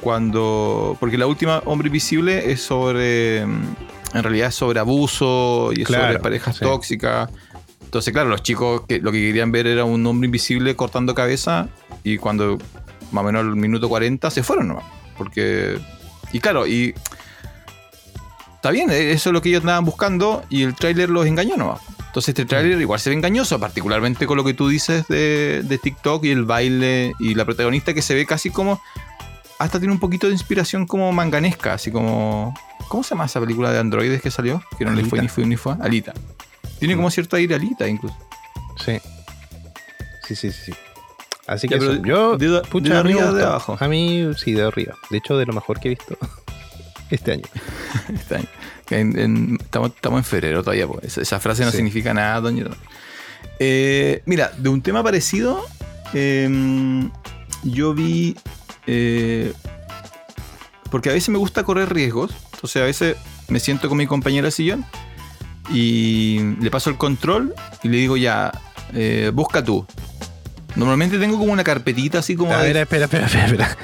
cuando... Porque la última Hombre Invisible es sobre... En realidad es sobre abuso y es sobre
Claro,
parejas
sí.
tóxicas. Entonces, claro, los chicos que lo que querían ver era un hombre invisible cortando cabeza y cuando más o menos al minuto 40 se fueron nomás. Porque... Y claro, y está bien, eh, eso es lo que ellos andaban buscando y el tráiler los engañó nomás. Entonces este tráiler igual se ve engañoso, particularmente con lo que tú dices de, de TikTok y el baile y la protagonista que se ve casi como... Hasta tiene un poquito de inspiración como manganesca, así como... ¿Cómo se llama esa película de androides que salió? Que no le fue ni fue ni fue. Alita. Tiene como cierto aire Alita incluso.
Sí. Sí, sí, sí. sí. Así que eso. yo,
de- de
pucha, me
arriba o de abajo?
A mí sí, de arriba. De hecho, de lo mejor que he visto este año.
En- en- estamos, estamos en febrero todavía, pues. Esa, esa frase no
Sí.
significa nada, doña. Eh, mira, de un tema parecido, eh, yo vi. Eh, porque a veces me gusta correr riesgos. Entonces, a veces me siento con mi compañera de sillón y le paso el control y le digo ya, eh, busca tú. Normalmente tengo como una carpetita así como.
A
de-
ver, espera, espera, espera, espera.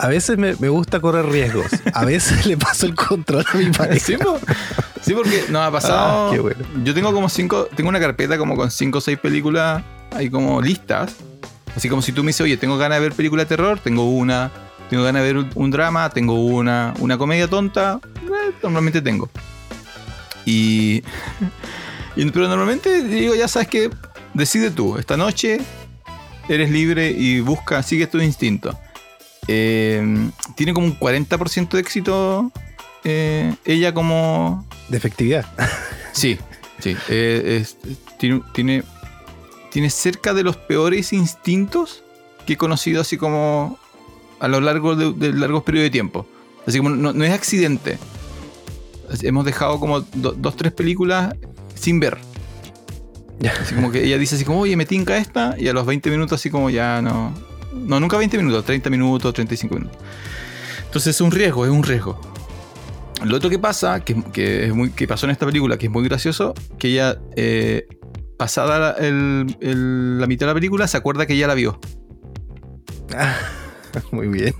A veces me, me gusta correr riesgos. A veces le paso el control a mi pareja.
Sí, po. Sí, porque nos ha pasado.
Ah, qué bueno.
Yo tengo como cinco. Tengo una carpeta como con cinco o seis películas ahí como listas. Así como si tú me dices, oye, tengo ganas de ver película de terror, tengo una. Tengo ganas de ver un, drama, tengo una. Una comedia tonta, eh, normalmente tengo. Y, y- Pero normalmente digo, ya sabes que decide tú. Esta noche eres libre y busca, sigue tu instinto. Eh, tiene como un 40% de éxito eh, ella como...
De efectividad.
Sí, sí. eh, es- tiene, tiene, tiene cerca de los peores instintos que he conocido así como a lo largo de, de largos periodos de tiempo. Así como no, no es accidente. Hemos dejado como do- dos, tres películas sin ver.
Ya.
Así como que ella dice así como, oye, me tinca esta, y a los 20 minutos así como ya no... No, nunca 20 minutos, 30 minutos, 35 minutos. Entonces es un riesgo, es un riesgo. Lo otro que pasa, que, que es muy, que pasó en esta película, que es muy gracioso, que ella, eh, pasada la, el- el- la mitad de la película, se acuerda que ya la vio.
Muy bien.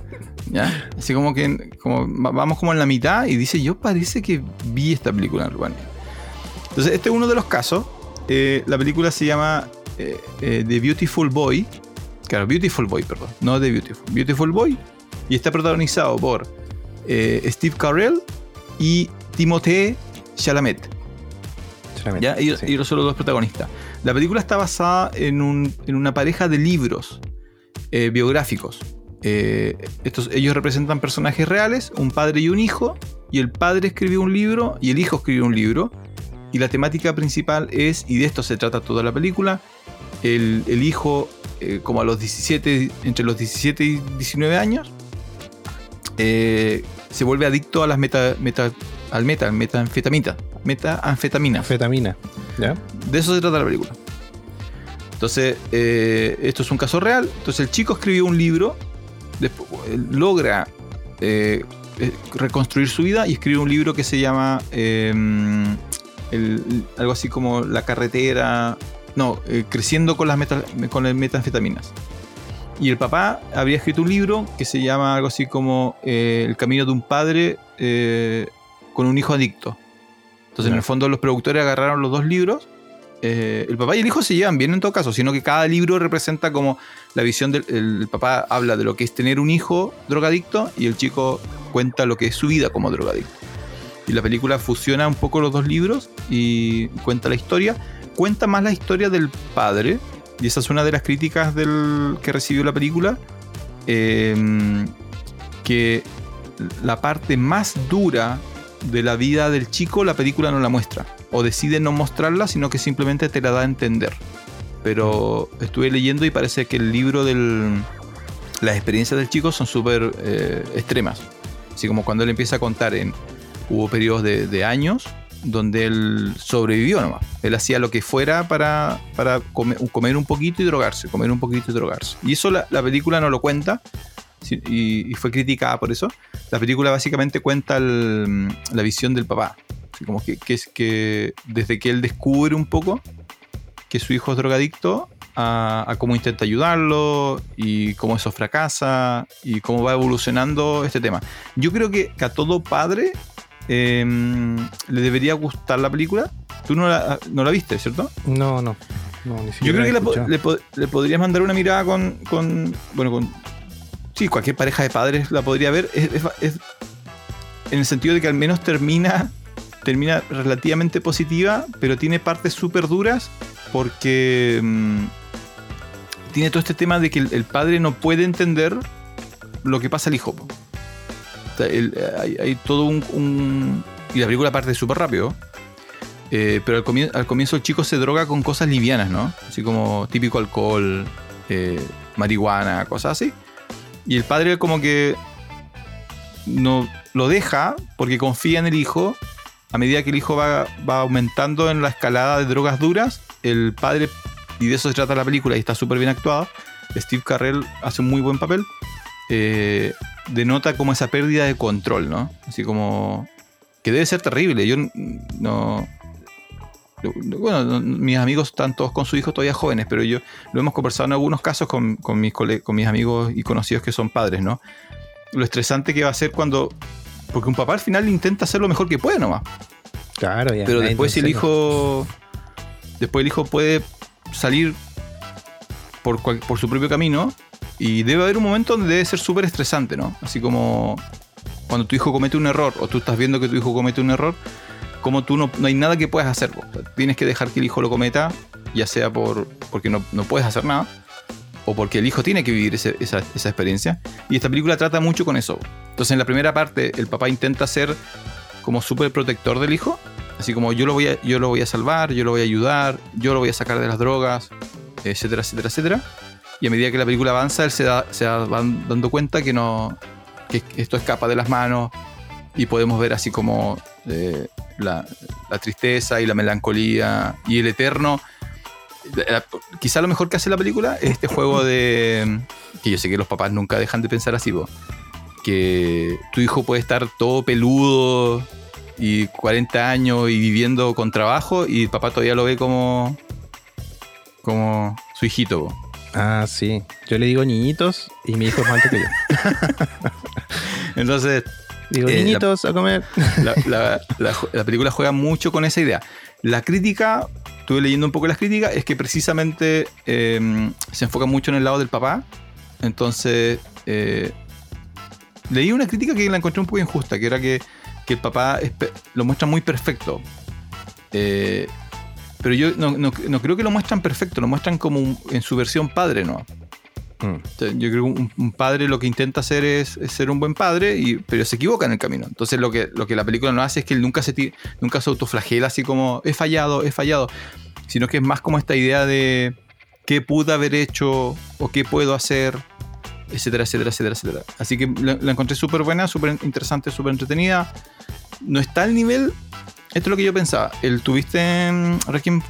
¿ya? Así como que como, vamos como en la mitad y dice, yo parece que vi esta película en Rumania. Entonces, este es uno de los casos. Eh, la película se llama eh, eh, The Beautiful Boy. Claro, Beautiful Boy, perdón. No The Beautiful. Beautiful Boy. Y está protagonizado por Steve Carell y Timothée Chalamet.
Solamente,
¿ya? Ellos,
sí.
ellos son los dos protagonistas. La película está basada en, un- en una pareja de libros eh, biográficos. Eh, estos, ellos representan personajes reales, un padre y un hijo, y el padre escribió un libro y el hijo escribió un libro. Y la temática principal es, y de esto se trata toda la película, el, el hijo, eh, como a los 17, entre los 17 y 19 años, eh, se vuelve adicto a las meta, meta, al meta, metanfetamina, metanfetamina.
Anfetamina. ¿Ya?
De eso se trata la película. Entonces, eh, esto es un caso real. Entonces, el chico escribió un libro, despu- eh, logra eh, eh, reconstruir su vida y escribe un libro que se llama eh, el- algo así como La carretera. No, creciendo con las meta- con las metanfetaminas. Y el papá habría escrito un libro que se llama algo así como El camino de un padre con un hijo adicto. Entonces, en el fondo, los productores agarraron los dos libros. eh, el papá y el hijo se llevan bien en todo caso, sino que cada libro representa como la visión del el papá habla de lo que es tener un hijo drogadicto y el chico cuenta lo que es su vida como drogadicto. Y la película fusiona un poco los dos libros y cuenta la historia. Cuenta más la historia del padre, y esa es una de las críticas del, que recibió la película, eh, que la parte más dura de la vida del chico la película no la muestra. O decide no mostrarla, sino que simplemente te la da a entender. Pero estuve leyendo y parece que el libro del... Las experiencias del chico son súper eh, extremas. Así como cuando él empieza a contar en... Hubo periodos de, años donde él sobrevivió nomás. Él hacía lo que fuera para, para come- comer, un poquito y drogarse, comer un poquito y drogarse. Y eso la, la película no lo cuenta y, y fue criticada por eso. La película básicamente cuenta el- la visión del papá. Así como que, que es que desde que él descubre un poco que su hijo es drogadicto, a, a cómo intenta ayudarlo y cómo eso fracasa y cómo va evolucionando este tema. Yo creo que, que a todo padre eh, le debería gustar la película. Tú no la, no la viste, ¿cierto?
No, no. no ni
Yo creo que le, le podrías mandar una mirada con, con- Bueno, con. Sí, cualquier pareja de padres la podría ver. En el sentido de que al menos termina. Termina relativamente positiva, pero tiene partes súper duras porque. mm, tiene todo este tema de que el, padre no puede entender lo que pasa al hijo. hay, todo un, Y la película parte súper rápido. Eh, pero al comienzo el chico se droga con cosas livianas, ¿no? Así como típico alcohol, eh, marihuana, cosas así. Y el padre como que no lo deja porque confía en el hijo. A medida que el hijo va, va aumentando en la escalada de drogas duras, el padre, y de eso se trata la película y está súper bien actuado, Steve Carrell hace un muy buen papel, eh, denota como esa pérdida de control, ¿no? Así como... que debe ser terrible. Yo no... bueno, no- mis amigos están todos con sus hijos todavía jóvenes, pero yo lo hemos conversado en algunos casos con, con mis, cole- con mis amigos y conocidos que son padres, ¿no? Lo estresante que va a ser cuando... Porque un papá al final intenta hacer lo mejor que puede nomás.
Claro, ya.
Pero después el hijo. Después el hijo puede salir por, cual- por su propio camino. Y debe haber un momento donde debe ser súper estresante, ¿no? Así como cuando tu hijo comete un error, o tú estás viendo que tu hijo comete un error, como tú no, no hay nada que puedas hacer. Tienes que dejar que el hijo lo cometa, ya sea por, porque no, no puedes hacer nada, o porque el hijo tiene que vivir esa, esa experiencia. Y esta película trata mucho con eso. Entonces en la primera parte el papá intenta ser como súper protector del hijo, así como yo lo, voy a, yo lo voy a salvar, yo lo voy a ayudar, yo lo voy a sacar de las drogas, etcétera, etcétera, etcétera. Y a medida que la película avanza, él se, da, se va dando cuenta que no que esto escapa de las manos y podemos ver así como eh, la, la tristeza y la melancolía y el eterno. la- Quizá lo mejor que hace la película es este juego de. que yo sé que los papás nunca dejan de pensar así, po, que tu hijo puede estar todo peludo y 40 años y viviendo con trabajo y el papá todavía lo ve como. como su hijito. po.
Ah, sí. Yo le digo niñitos y mi hijo es más alto que yo.
Entonces,
Digo,
Eh, la-
niñitos, a comer.
la, la- la- la película juega mucho con esa idea. La crítica, estuve leyendo un poco las críticas, es que precisamente eh, se enfoca mucho en el lado del papá. Entonces, eh, leí una crítica que la encontré un poco injusta, que era que, que el papá lo muestra muy perfecto. Eh, pero yo no, no- no creo que lo muestran perfecto, lo muestran como en su versión padre, ¿no?
Mm.
Yo creo que un, un padre lo que intenta hacer es, es ser un buen padre, y, pero se equivoca en el camino. Entonces lo que, lo que la película no hace es que él nunca se, nunca se autoflagela así como he fallado, he fallado, sino que es más como esta idea de qué pude haber hecho o qué puedo hacer, etcétera, etcétera, etcétera, etcétera. Así que la, la encontré súper buena, súper interesante, súper entretenida. No está al nivel, esto es lo que yo pensaba, el tuviste en Requiem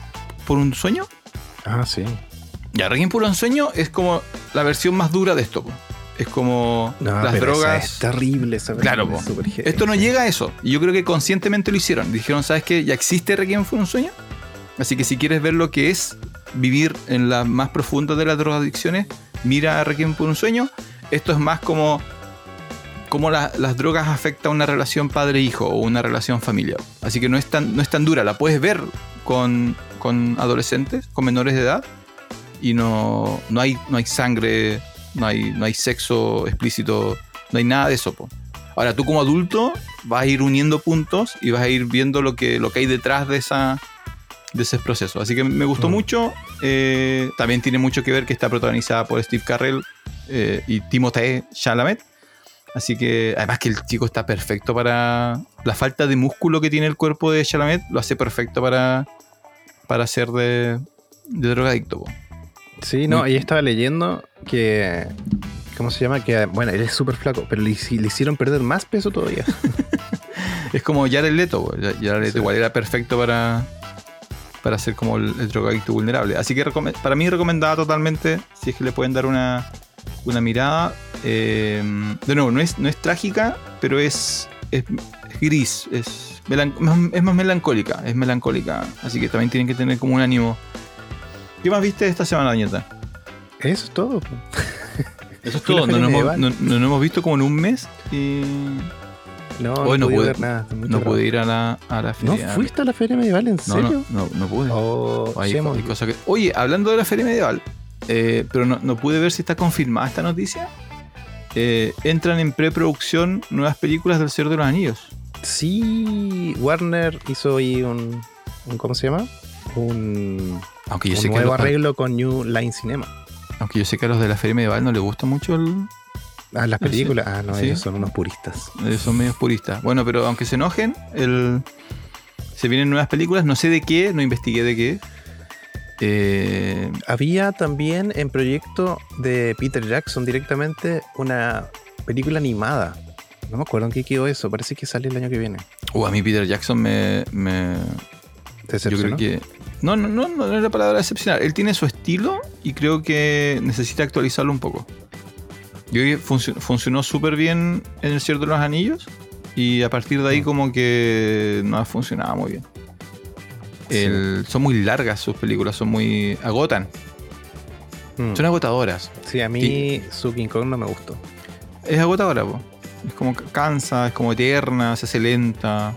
por un sueño.
Ah, sí.
Ya, Requiem por un sueño es como la versión más dura de esto. po. Es como
No,
las
pero esa
drogas.
es terrible esa
Claro,
es.
Esto no llega a eso. Y yo creo que conscientemente lo hicieron. Dijeron, ¿sabes qué? Ya existe Requiem por un sueño. Así que si quieres ver lo que es vivir en la más profunda de las drogadicciones, mira a Requiem por un sueño. Esto es más como cómo la- las drogas afectan una relación padre-hijo o una relación familiar. Así que no es tan, no es tan dura. La puedes ver con, con adolescentes, con menores de edad, y no, no, hay, no hay sangre, no hay, no hay sexo explícito, no hay nada de eso. po. Ahora tú como adulto vas a ir uniendo puntos y vas a ir viendo lo que, lo que hay detrás de, esa, de ese proceso. Así que me gustó
Mm.
mucho. eh, también tiene mucho que ver que está protagonizada por Steve Carrell eh, y Timothée Chalamet. Así que, además que el chico está perfecto para... La falta de músculo que tiene el cuerpo de Chalamet lo hace perfecto para, para ser de, de drogadicto. po.
Sí, no, y estaba leyendo que. ¿Cómo se llama? Que, bueno, él es súper flaco, pero le, le hicieron perder más peso todavía.
Es como Jared Leto. Jared Leto
Sí.
igual era perfecto para, para ser como el, el drogadicto vulnerable. Así que para mí recomendada totalmente, si es que le pueden dar una, una mirada. Eh, de nuevo, no es, no es trágica, pero es, es, es gris, es, es más melancólica, es melancólica. Así que también tienen que tener como un ánimo. ¿Qué más viste esta semana, Nieta?
Eso es todo.
Eso es todo, no nos, hemos, no- no hemos visto como en un mes y
No,
Hoy
no,
no
pude ver nada.
no pude ir a la, a la
¿No
feria.
fuiste a la feria medieval? ¿En
No,
serio?
no, no, no pude.
Oh,
Hay,
sí, hemos-
hay cosas que... Oye, hablando de la feria medieval, eh, pero no, no pude ver si está confirmada esta noticia. Eh, entran en preproducción nuevas películas del Señor de los Anillos.
Sí, Warner hizo ahí un, un- ¿cómo se llama? Un,
Aunque yo,
un
sé que
nuevo
los,
arreglo con New Line Cinema.
aunque yo sé que a los de la feria medieval no les gusta mucho el...
Ah, las películas. Ah, no,
Sí.
ellos son unos puristas.
eh, Son medios puristas. Bueno, pero aunque se enojen, el, se vienen nuevas películas. No sé de qué, no investigué de qué. Eh,
Había también en proyecto de Peter Jackson directamente una película animada. No me acuerdo en qué quedó eso. Parece que sale el año que viene.
uh, a mí Peter Jackson me- me,
¿Te
Yo creo que. No, no, no, no es la palabra excepcional. Él tiene su estilo y creo que necesita actualizarlo un poco. Yo creo que funcio- funcionó súper bien en El Cierto de los Anillos y a partir de ahí,
Mm.
como que no ha funcionado muy bien. El- son muy largas sus películas, son muy. agotan.
Mm.
Son agotadoras.
Sí, a mí su King Kong no me gustó.
Es agotadora, po. Es como cansa, es como eterna, se hace lenta.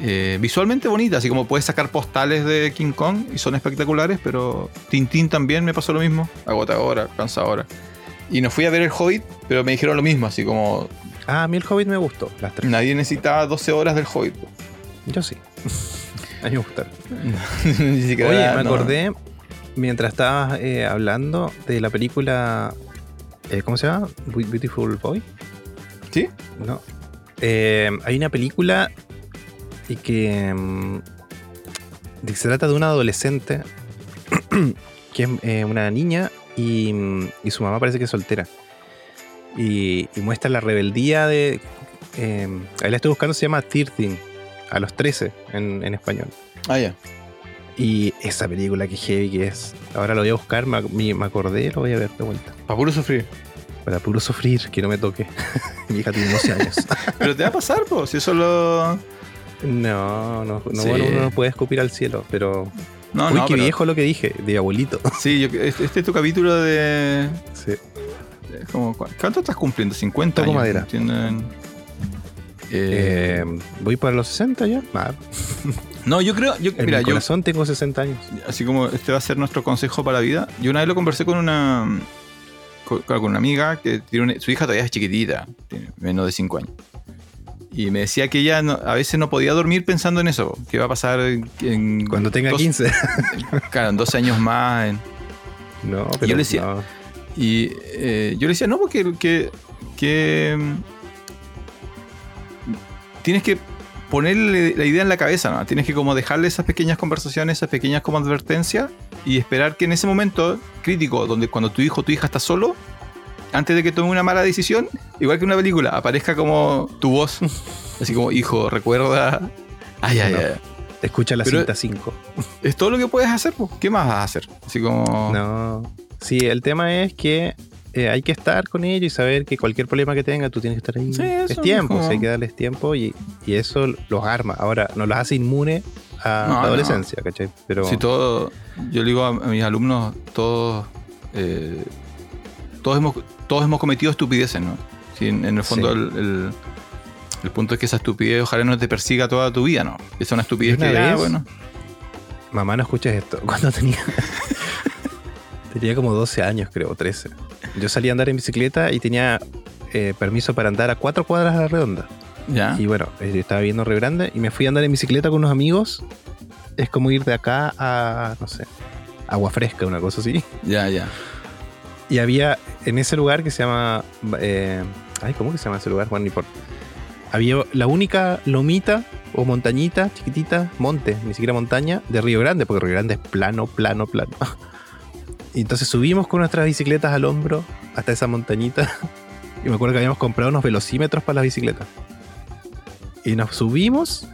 Eh, visualmente bonita, así como puedes sacar postales de King Kong y son espectaculares, pero Tintín también me pasó lo mismo. Agotadora, cansadora. Y no fui a ver el Hobbit, pero me dijeron lo mismo, así como
Ah, a mí el Hobbit me gustó, las tres.
nadie necesitaba 12 horas del Hobbit.
Yo sí. a mí me gustaron.
Ni siquiera-
Oye, me
no.
acordé mientras estabas eh, hablando de la película. eh, ¿Cómo se llama? Be- Beautiful Boy.
¿Sí?
No. Hay una película y que, mm, que se trata de una adolescente que es eh, una niña y, mm, y su mamá parece que es soltera. Y, y muestra la rebeldía de... Eh, ahí la estoy buscando, se llama 13, a los 13 en, en español.
Ah, ya.
Y esa película que heavy que es. Ahora lo voy a buscar, me, me- me acordé, lo voy a ver de vuelta.
Para puro sufrir.
Para puro sufrir, que no me toque. Mi hija tiene 12 años.
Pero te va a pasar, pues, si eso lo.
No, no, no
Sí.
bueno, uno no puede escupir al cielo, pero.
No,
Uy,
no,
qué
pero-
viejo lo que dije, de abuelito.
Sí, yo- este, este es tu capítulo de.
Sí.
es como, ¿cu- ¿Cuánto estás cumpliendo? ¿50
Toco
años?
madera.
Tienen- Eh,
Eh, voy para los 60 ya. Ah,
no, yo creo. Yo,
en
mira,
mi
yo.
corazón tengo 60 años.
Así como este va a ser nuestro consejo para la vida. Yo una vez lo conversé con una. Con, con una amiga que tiene una- su hija todavía es chiquitita, tiene menos de 5 años. Y me decía que ella no- a veces no podía dormir pensando en eso. ¿Qué va a pasar en.
Cuando tenga
dos-
15.
Claro, en 12 años más. en-
no, pero.
Yo le decía-
no.
Y eh, yo le decía, no, porque que, que, mm, tienes que ponerle la idea en la cabeza, ¿no? Tienes que como dejarle esas pequeñas conversaciones, esas pequeñas como advertencias y esperar que en ese momento crítico, donde cuando tu hijo o tu hija está solo, antes de que tome una mala decisión, igual que una película, aparezca como tu voz, así como, hijo, recuerda... Ay, ay,
No.
ay.
Escucha la
Pero-
cinta 5.
Es todo lo que puedes hacer. ¿qué más vas a hacer? Así como...
No. Sí, el tema es que eh, hay que estar con ellos y saber que cualquier problema que tenga, tú tienes que estar ahí.
Sí,
es tiempo, sí, hay que darles tiempo y, y eso los arma. Ahora, no los hace inmune a
No,
la
no.
adolescencia, ¿cachai? Pero
Si todo, yo le digo a, a mis alumnos, todos, eh, todos, hemos, todos hemos cometido estupideces, ¿no? Si en, en el fondo
Sí.
el, el- el punto es que esa estupidez ojalá no te persiga toda tu vida, ¿no? Es una estupidez
una
que, ah,
vez-
bueno,
mamá, no escuches esto. Cuando tenía. tenía como 12 años, creo, 13. Yo salí a andar en bicicleta y tenía eh, permiso para andar a cuatro cuadras a la redonda.
ya.
Y bueno, eh, estaba viendo Río Grande y me fui a andar en bicicleta con unos amigos. Es como ir de acá a, no sé, agua fresca, una cosa así.
Ya, ya.
Y había en ese lugar que se llama. eh, ay, ¿cómo que se llama ese lugar? Ni por. Había la única lomita o montañita chiquitita, monte, ni siquiera montaña, de Río Grande, porque Río Grande es plano, plano, plano. Y entonces subimos con nuestras bicicletas al hombro hasta esa montañita. Y me acuerdo que habíamos comprado unos velocímetros para las bicicletas. Y nos subimos.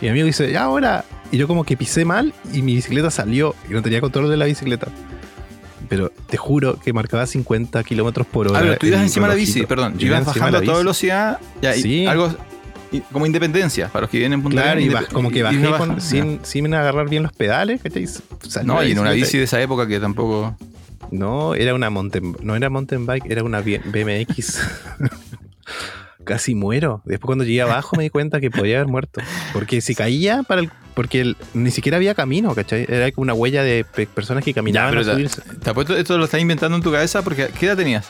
Y mi amigo dice, ya ahora. Y yo como que pisé mal y mi bicicleta salió y no tenía control de la bicicleta. Pero te juro que marcaba 50 kilómetros por hora.
Ah, pero tú ibas encima de la bici, perdón.
Yo
ibas bajando a toda velocidad. Ya, y
Sí.
algo como independencia, para los que vienen en Punta
Claro, y baj- como que bajé
no
con- sin, sin agarrar bien los pedales. ¿cachai?
No, y en una bici de esa época que tampoco.
No, era una mountain, no era mountain bike, era una BMX. Casi muero. Después cuando llegué abajo me di cuenta que podía haber muerto. Porque si caía para el, porque el- ni siquiera había camino, ¿cachai? Era como una huella de pe- personas que caminaban
Ya,
a
pero
subirse.
Te apuesto esto lo estás inventando en tu cabeza porque ¿qué edad tenías?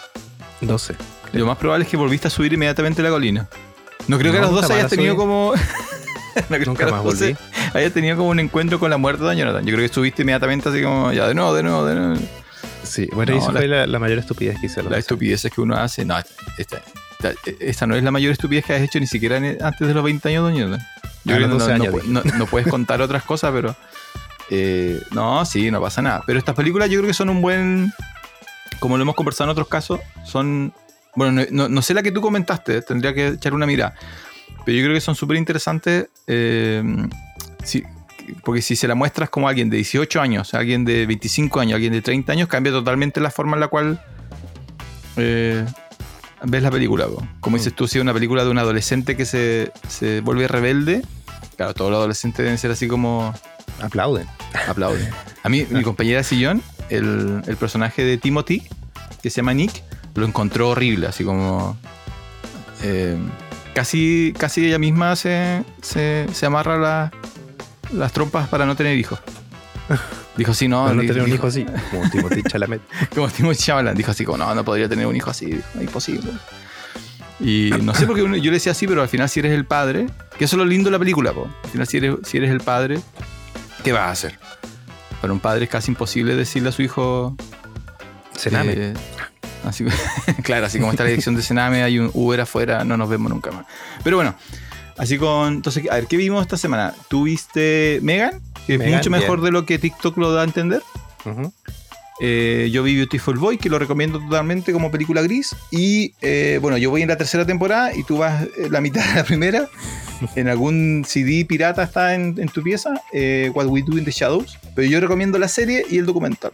12.
Lo más probable es que volviste a subir inmediatamente la colina. No creo que a los
nunca
12 hayas tenido como. no creo que
Nunca
a los
más
12
volví.
hayas tenido como un encuentro con la muerte de Jonathan. Yo creo que subiste inmediatamente así como, ya, de nuevo, de nuevo, de nuevo.
Sí, bueno,
No,
esa
la-
fue la, la mayor estupidez que hice. a los
Las
12.
estupideces que uno hace. No, esta, esta, esta no es la mayor estupidez que has hecho ni siquiera antes de los 20 años, don Jonathan. Yo creo que
12
no,
años,
no no- no puedes contar otras cosas, pero. eh, no, sí, no pasa nada. Pero estas películas yo creo que son un buen. Como lo hemos conversado en otros casos, son. Bueno, no, sé la que tú comentaste, tendría que echar una mirada. Pero yo creo que son súper interesantes. eh, si- porque si se la muestras como a alguien de 18 años, a alguien de 25 años, a alguien de 30 años, cambia totalmente la forma en la cual eh, ves la película. po. Como dices tú, si es una película de un adolescente que se, se vuelve rebelde, claro, todos los adolescentes deben ser así como
Aplauden.
Aplauden. A mí, mi compañera de sillón, el, el personaje de Timothy, que se llama Nick, lo encontró horrible, así como. eh, casi, casi ella misma se, se, se amarra la- las trompas para no tener hijos. Dijo así, no,
no
di-
tener un hijo así, como Timothy Chalamet.
como Timothy Chalamet, dijo así, como no, no podría tener un hijo así, dijo, imposible. Y no sé por qué uno- yo le decía así, pero al final si eres el padre, que eso es lo lindo de la película, po. al final si eres, si eres el padre, ¿qué vas a hacer? Para un padre es casi imposible decirle a su hijo...
Sename.
eh, así, claro, así como está la dirección de Sename, hay un Uber afuera, no nos vemos nunca más. Pero bueno, así con... Entonces, a ver, ¿qué vimos esta semana? ¿Tuviste Megan? Que es
Megan,
mucho mejor
bien.
de lo que TikTok lo da a entender. Eh, yo vi Beautiful Boy, que lo recomiendo totalmente como película gris. Y eh, bueno, yo voy en la tercera temporada y tú vas eh, la mitad de la primera. en algún CD pirata está en, en tu pieza, eh, What We Do in the Shadows. Pero yo recomiendo la serie y el documental.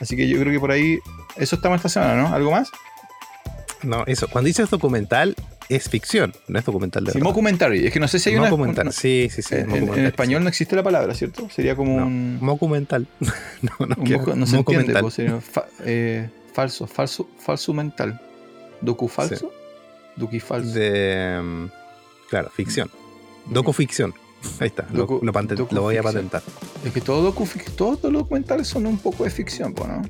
Así que yo creo que por ahí. Eso estamos esta semana, ¿no? ¿Algo más?
No, eso. Cuando dices documental, es ficción, no es documental de
Sí,
verdad.
documentary. Es que no sé si hay una.
Documental, sí, sí, sí.
en,
sí.
español no existe la palabra, ¿cierto? Sería como
No.
un.
Documental. no, no,
un
quiero-
no se entiende, pues, sería fa- eh, falso, falso, falso mental. ¿Docu falso? Duki falso.
De. mm, Claro, ficción. Docuficción. Ahí está. lo-
Docu-
lo, patent- lo voy a patentar.
Es que todo docu, todos los documentales son un poco de ficción, po, ¿no?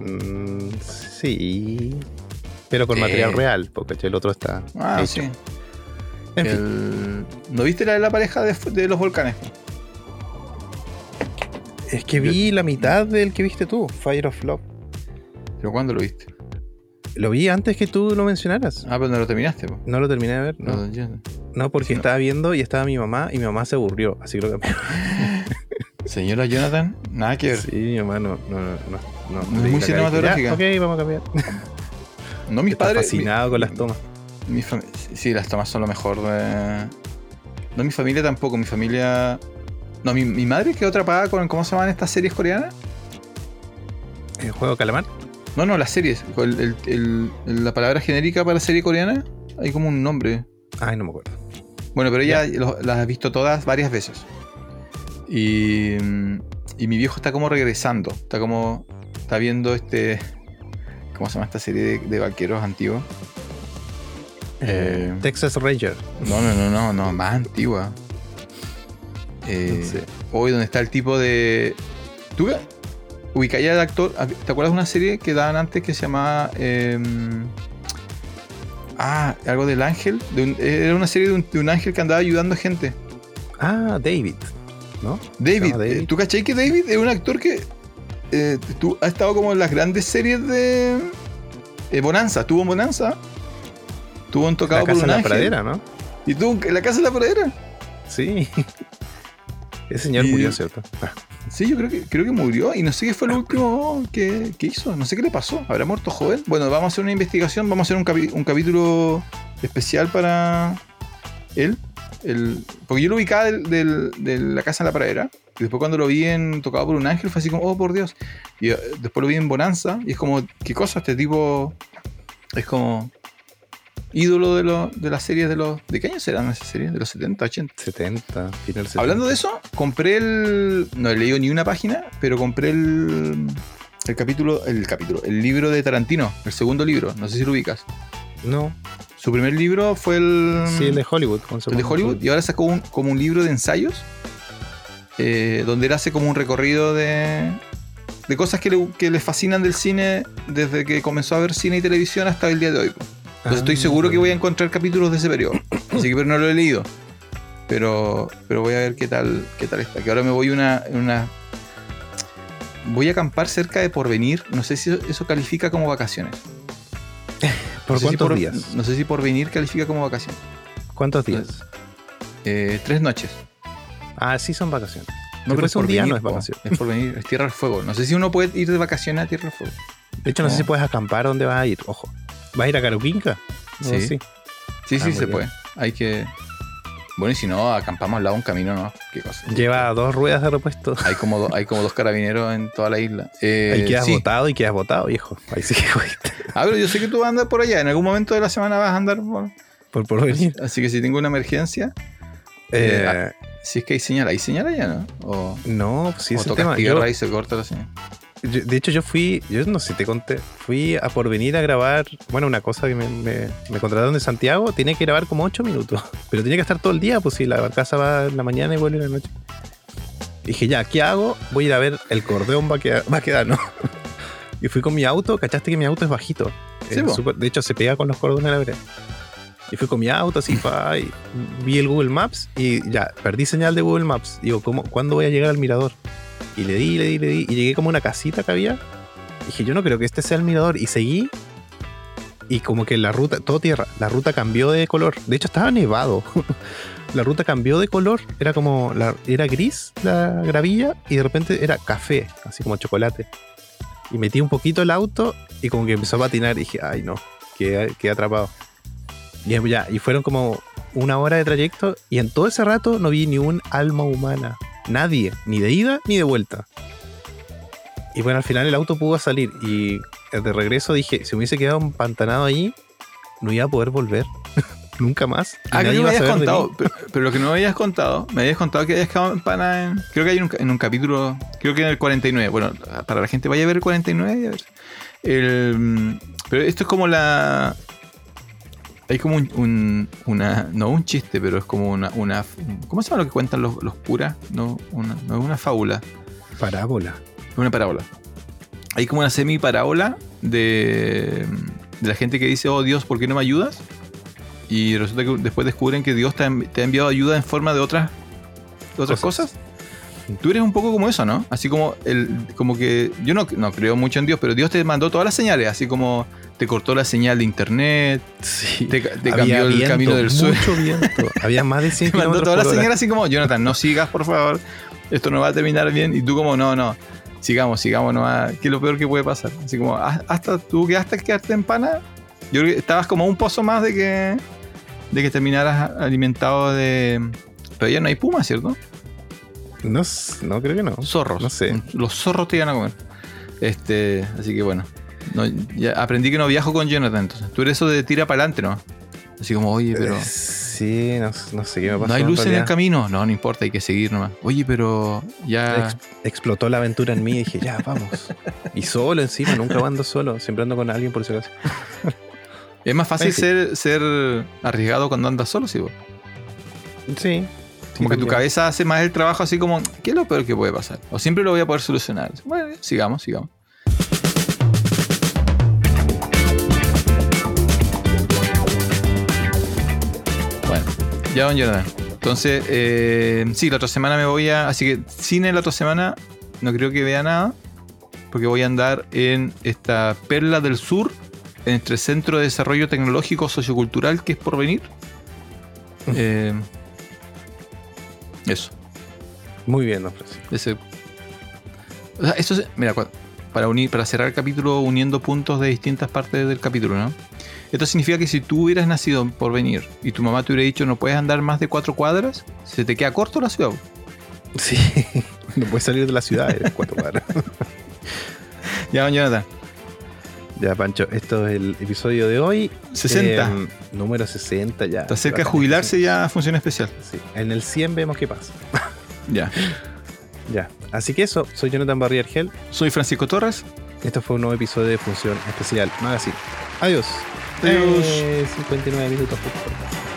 Mm, sí. Pero con material real, porque el otro está.
Ah,
hecho.
sí.
En fin.
El- ¿No viste la de la pareja de, de los volcanes?
Es que vi la mitad del que viste tú, Fire of Love.
¿Pero cuándo lo viste?
Lo vi antes que tú lo mencionaras.
Ah, pero no lo terminaste, po.
No lo terminé de ver, no.
No, yo-
No, porque
Sí, no.
estaba viendo y estaba mi mamá y mi mamá se aburrió, así que lo cambié.
Señora Jonathan, nada que ver.
Sí, mi mamá no. no, no, no, no,
Muy cinematográfica.
Ya, ok, vamos a cambiar.
No, mis padres.
fascinado con las tomas.
Mi, sí, las tomas son lo mejor de. No, mi familia tampoco. Mi familia. No, mi, mi madre quedó atrapada con. ¿Cómo se llaman estas series coreanas?
¿El juego Calamar?
No, no, las series. El- el- el- el- la palabra genérica para serie coreana. Hay como un nombre.
Ay, no me acuerdo.
Bueno, pero ella las ha visto todas varias veces. Y, y mi viejo está como regresando. Está como. Está viendo este. ¿Cómo se llama esta serie de, de vaqueros antiguos? Eh,
Texas Ranger.
no, no, no, no, no, más antigua. Eh,
No sé.
Hoy, donde está el tipo de. ¿Tú ubicáis al actor? ¿Te acuerdas de una serie que daban antes que se llamaba. em, ah, algo del ángel? De un- era una serie de un, de un ángel que andaba ayudando a gente.
Ah, David. ¿No?
David,
David.
eh, ¿tú cachai que David es un actor que eh, tú, ha estado como en las grandes series de eh, Bonanza? Tuvo en Bonanza. Tuvo en Tocado
La
por
casa
un
en la pradera, ¿no?
Y tuvo en la casa de la pradera.
Sí. Ese señor
Y-
murió, ¿cierto? Ah,
Sí, yo creo que, creo que murió y no sé qué fue lo último que, que hizo. No sé qué le pasó. ¿Habrá muerto joven? Bueno, vamos a hacer una investigación. Vamos a hacer un, capi- un capítulo especial para él. El, porque yo lo ubicaba del- del- de la casa en la pradera. Y después cuando lo vi en Tocado por un Ángel fue así como, oh por Dios. Y eh, después lo vi en Bonanza. Y es como, ¿qué cosa? Este tipo es como ídolo de, lo- de las series de los... ¿De qué años eran esas series? De los 70, 80.
70, final 70.
Hablando de eso, compré el. No he leído ni una página, pero compré el. El capítulo. El capítulo. El libro de Tarantino. El segundo libro. No sé si lo ubicas.
No,
Su primer libro fue el.
sí, el de Hollywood.
el de Hollywood. Y ahora sacó un, como un libro de ensayos. Eh, donde él hace como un recorrido de. De cosas que le, que le fascinan del cine desde que comenzó a ver cine y televisión hasta el día de hoy. Entonces estoy
Ah,
seguro que voy a encontrar capítulos de ese periodo. Así que pero no lo he leído. Pero, pero voy a ver qué tal, qué tal está. Que ahora me voy una, una. Voy a acampar cerca de Porvenir. No sé si eso califica como vacaciones.
¿Por
No sé si
cuántos
por-
días?
No sé si Porvenir califica como vacaciones.
¿Cuántos días?
Eh, tres noches.
Ah, sí son vacaciones.
No,
Si
pero
fuese un día, no es
po.
vacación.
Es Porvenir, es Tierra del Fuego. No sé si uno puede ir de vacaciones a Tierra del Fuego.
De hecho, no, sé si puedes acampar dónde vas a ir. Ojo. ¿Vas a ir a Caruquinca? No,
Sí.
sí.
Sí,
Ah,
sí, se
bien.
puede. Hay que. Bueno, y si no, acampamos al lado de un camino, ¿no? Qué cosa.
Lleva dos ruedas de repuesto.
Hay como, do- hay como dos carabineros en toda la isla. Eh,
Ahí quedas
sí.
botado y quedas botado, viejo. Ahí sí que.
Ah, pero yo sé que tú vas a andar por allá. En algún momento de la semana vas a andar por...
Por por venir.
Así que si tengo una emergencia...
Eh,
Eh, Si es que hay señal, ¿hay señal allá, no? O,
No, pues sí,
o
tema. Yo-
y se corta la señal.
yo- de hecho, yo fui, yo no sé si te conté, fui a por venir a grabar, bueno, una cosa que me, me- me contrataron de Santiago, tenía que grabar como 8 minutos, pero tenía que estar todo el día, pues si la casa va en la mañana y vuelve en la noche. Dije, ya, ¿qué hago? Voy a ir a ver el cordón vaqueda- vaquedano. y fui con mi auto, ¿cachaste que mi auto es bajito?
Sí,
Es súper- de hecho, se pega con los cordones de la vereda. Y fui con mi auto así, pa, y vi el Google Maps y ya, perdí señal de Google Maps. Digo, ¿cómo, ¿cuándo voy a llegar al mirador? Y le di, le di, le di, y llegué como a una casita que había. Dije, yo no creo que este sea el mirador. Y seguí, y como que la ruta, todo tierra, la ruta cambió de color. De hecho, estaba nevado. la ruta cambió de color, era como, era gris la gravilla, y de repente era café, así como chocolate. Y metí un poquito el auto, y como que empezó a patinar, y dije, ay no, quedé, quedé atrapado. Y ya, y fueron como una hora de trayecto y en todo ese rato no vi ni un alma humana. Nadie, ni de ida ni de vuelta. Y bueno, al final el auto pudo salir y de regreso dije, si me hubiese quedado empantanado ahí, no iba a poder volver. Nunca más.
Ah, creo que me habías contado, pero lo que no me habías contado, me habías contado que habías quedado empanada en. Creo que hay un, en un capítulo, creo que en el 49. Bueno, para la gente vaya a ver el 49 y a ver. El, pero esto es como la. Hay como un, un- una. No un chiste, pero es como una. una ¿Cómo se llama lo que cuentan los, los curas? No, una, no es una fábula.
Parábola.
Una parábola. Hay como una semi parábola de, de la gente que dice, oh Dios, ¿por qué no me ayudas? Y resulta que después descubren que Dios te ha, envi- te ha enviado ayuda en forma de otras, de otras cosas. Tú eres un poco como eso, ¿no? Así como el, como que yo no, no creo mucho en Dios, pero Dios te mandó todas las señales, así como te cortó la señal de internet,
Sí.
te, te cambió el
viento,
camino del suelo.
Mucho viento. Había más de 100
Te mandó todas las señales así como, Jonathan, no sigas, por favor. Esto no va a terminar bien. Y tú como, no, no. Sigamos, sigamos nomás. ¿Qué es lo peor que puede pasar? Así como, "Ah, hasta tú que hasta quedarte en pana. Yo creo que estabas como un pozo más de que de que terminaras alimentado de... Pero ya no hay puma, ¿cierto?
No, no, creo que no.
Zorros.
No sé.
Los zorros te iban a comer. Este, así que bueno. No, ya aprendí que no viajo con Jonathan, entonces. Tú eres eso de tira para adelante, ¿no? Así como, oye, pero...
Eh, Sí, no, no sé qué me pasó.
¿No hay luz en el camino? No, no importa, hay que seguir nomás. Oye, pero ya...
Ex- explotó la aventura en mí y dije, ya, vamos. Y solo encima, nunca ando solo, siempre ando con alguien por si acaso.
Es más fácil ser, ser arriesgado cuando andas solo, sí. vos.
Sí.
Como que tu cabeza hace más el trabajo así como, ¿qué es lo peor que puede pasar? O siempre lo voy a poder solucionar. Bueno, sigamos, sigamos. Bueno, ya don Jonathan. Entonces, eh, sí, la otra semana me voy a... Así que cine la otra semana no creo que vea nada. Porque voy a andar en esta perla del sur, entre Centro de Desarrollo Tecnológico Sociocultural, que es por venir. Eh, eso.
Muy bien, don Francisco.
Ese- o sea, esto es- mira, para unir, para cerrar el capítulo uniendo puntos de distintas partes del capítulo, ¿no? Esto significa que si tú hubieras nacido por venir y tu mamá te hubiera dicho no puedes andar más de cuatro cuadras, se te queda corto la ciudad.
Sí. No puedes salir de la ciudad en cuatro cuadras.
Ya, don Jonathan.
Ya, Pancho, esto es el episodio de hoy.
60.
Eh, número 60 ya.
Está cerca de jubilarse ya función especial.
Sí. En el 100 vemos qué pasa.
Ya.
Ya. Así que eso, soy Jonathan Barrier Gel.
Soy Francisco Torres.
Esto fue un nuevo episodio de Función Especial Magazine. Adiós.
Adiós.
Eh, 59 minutos. por.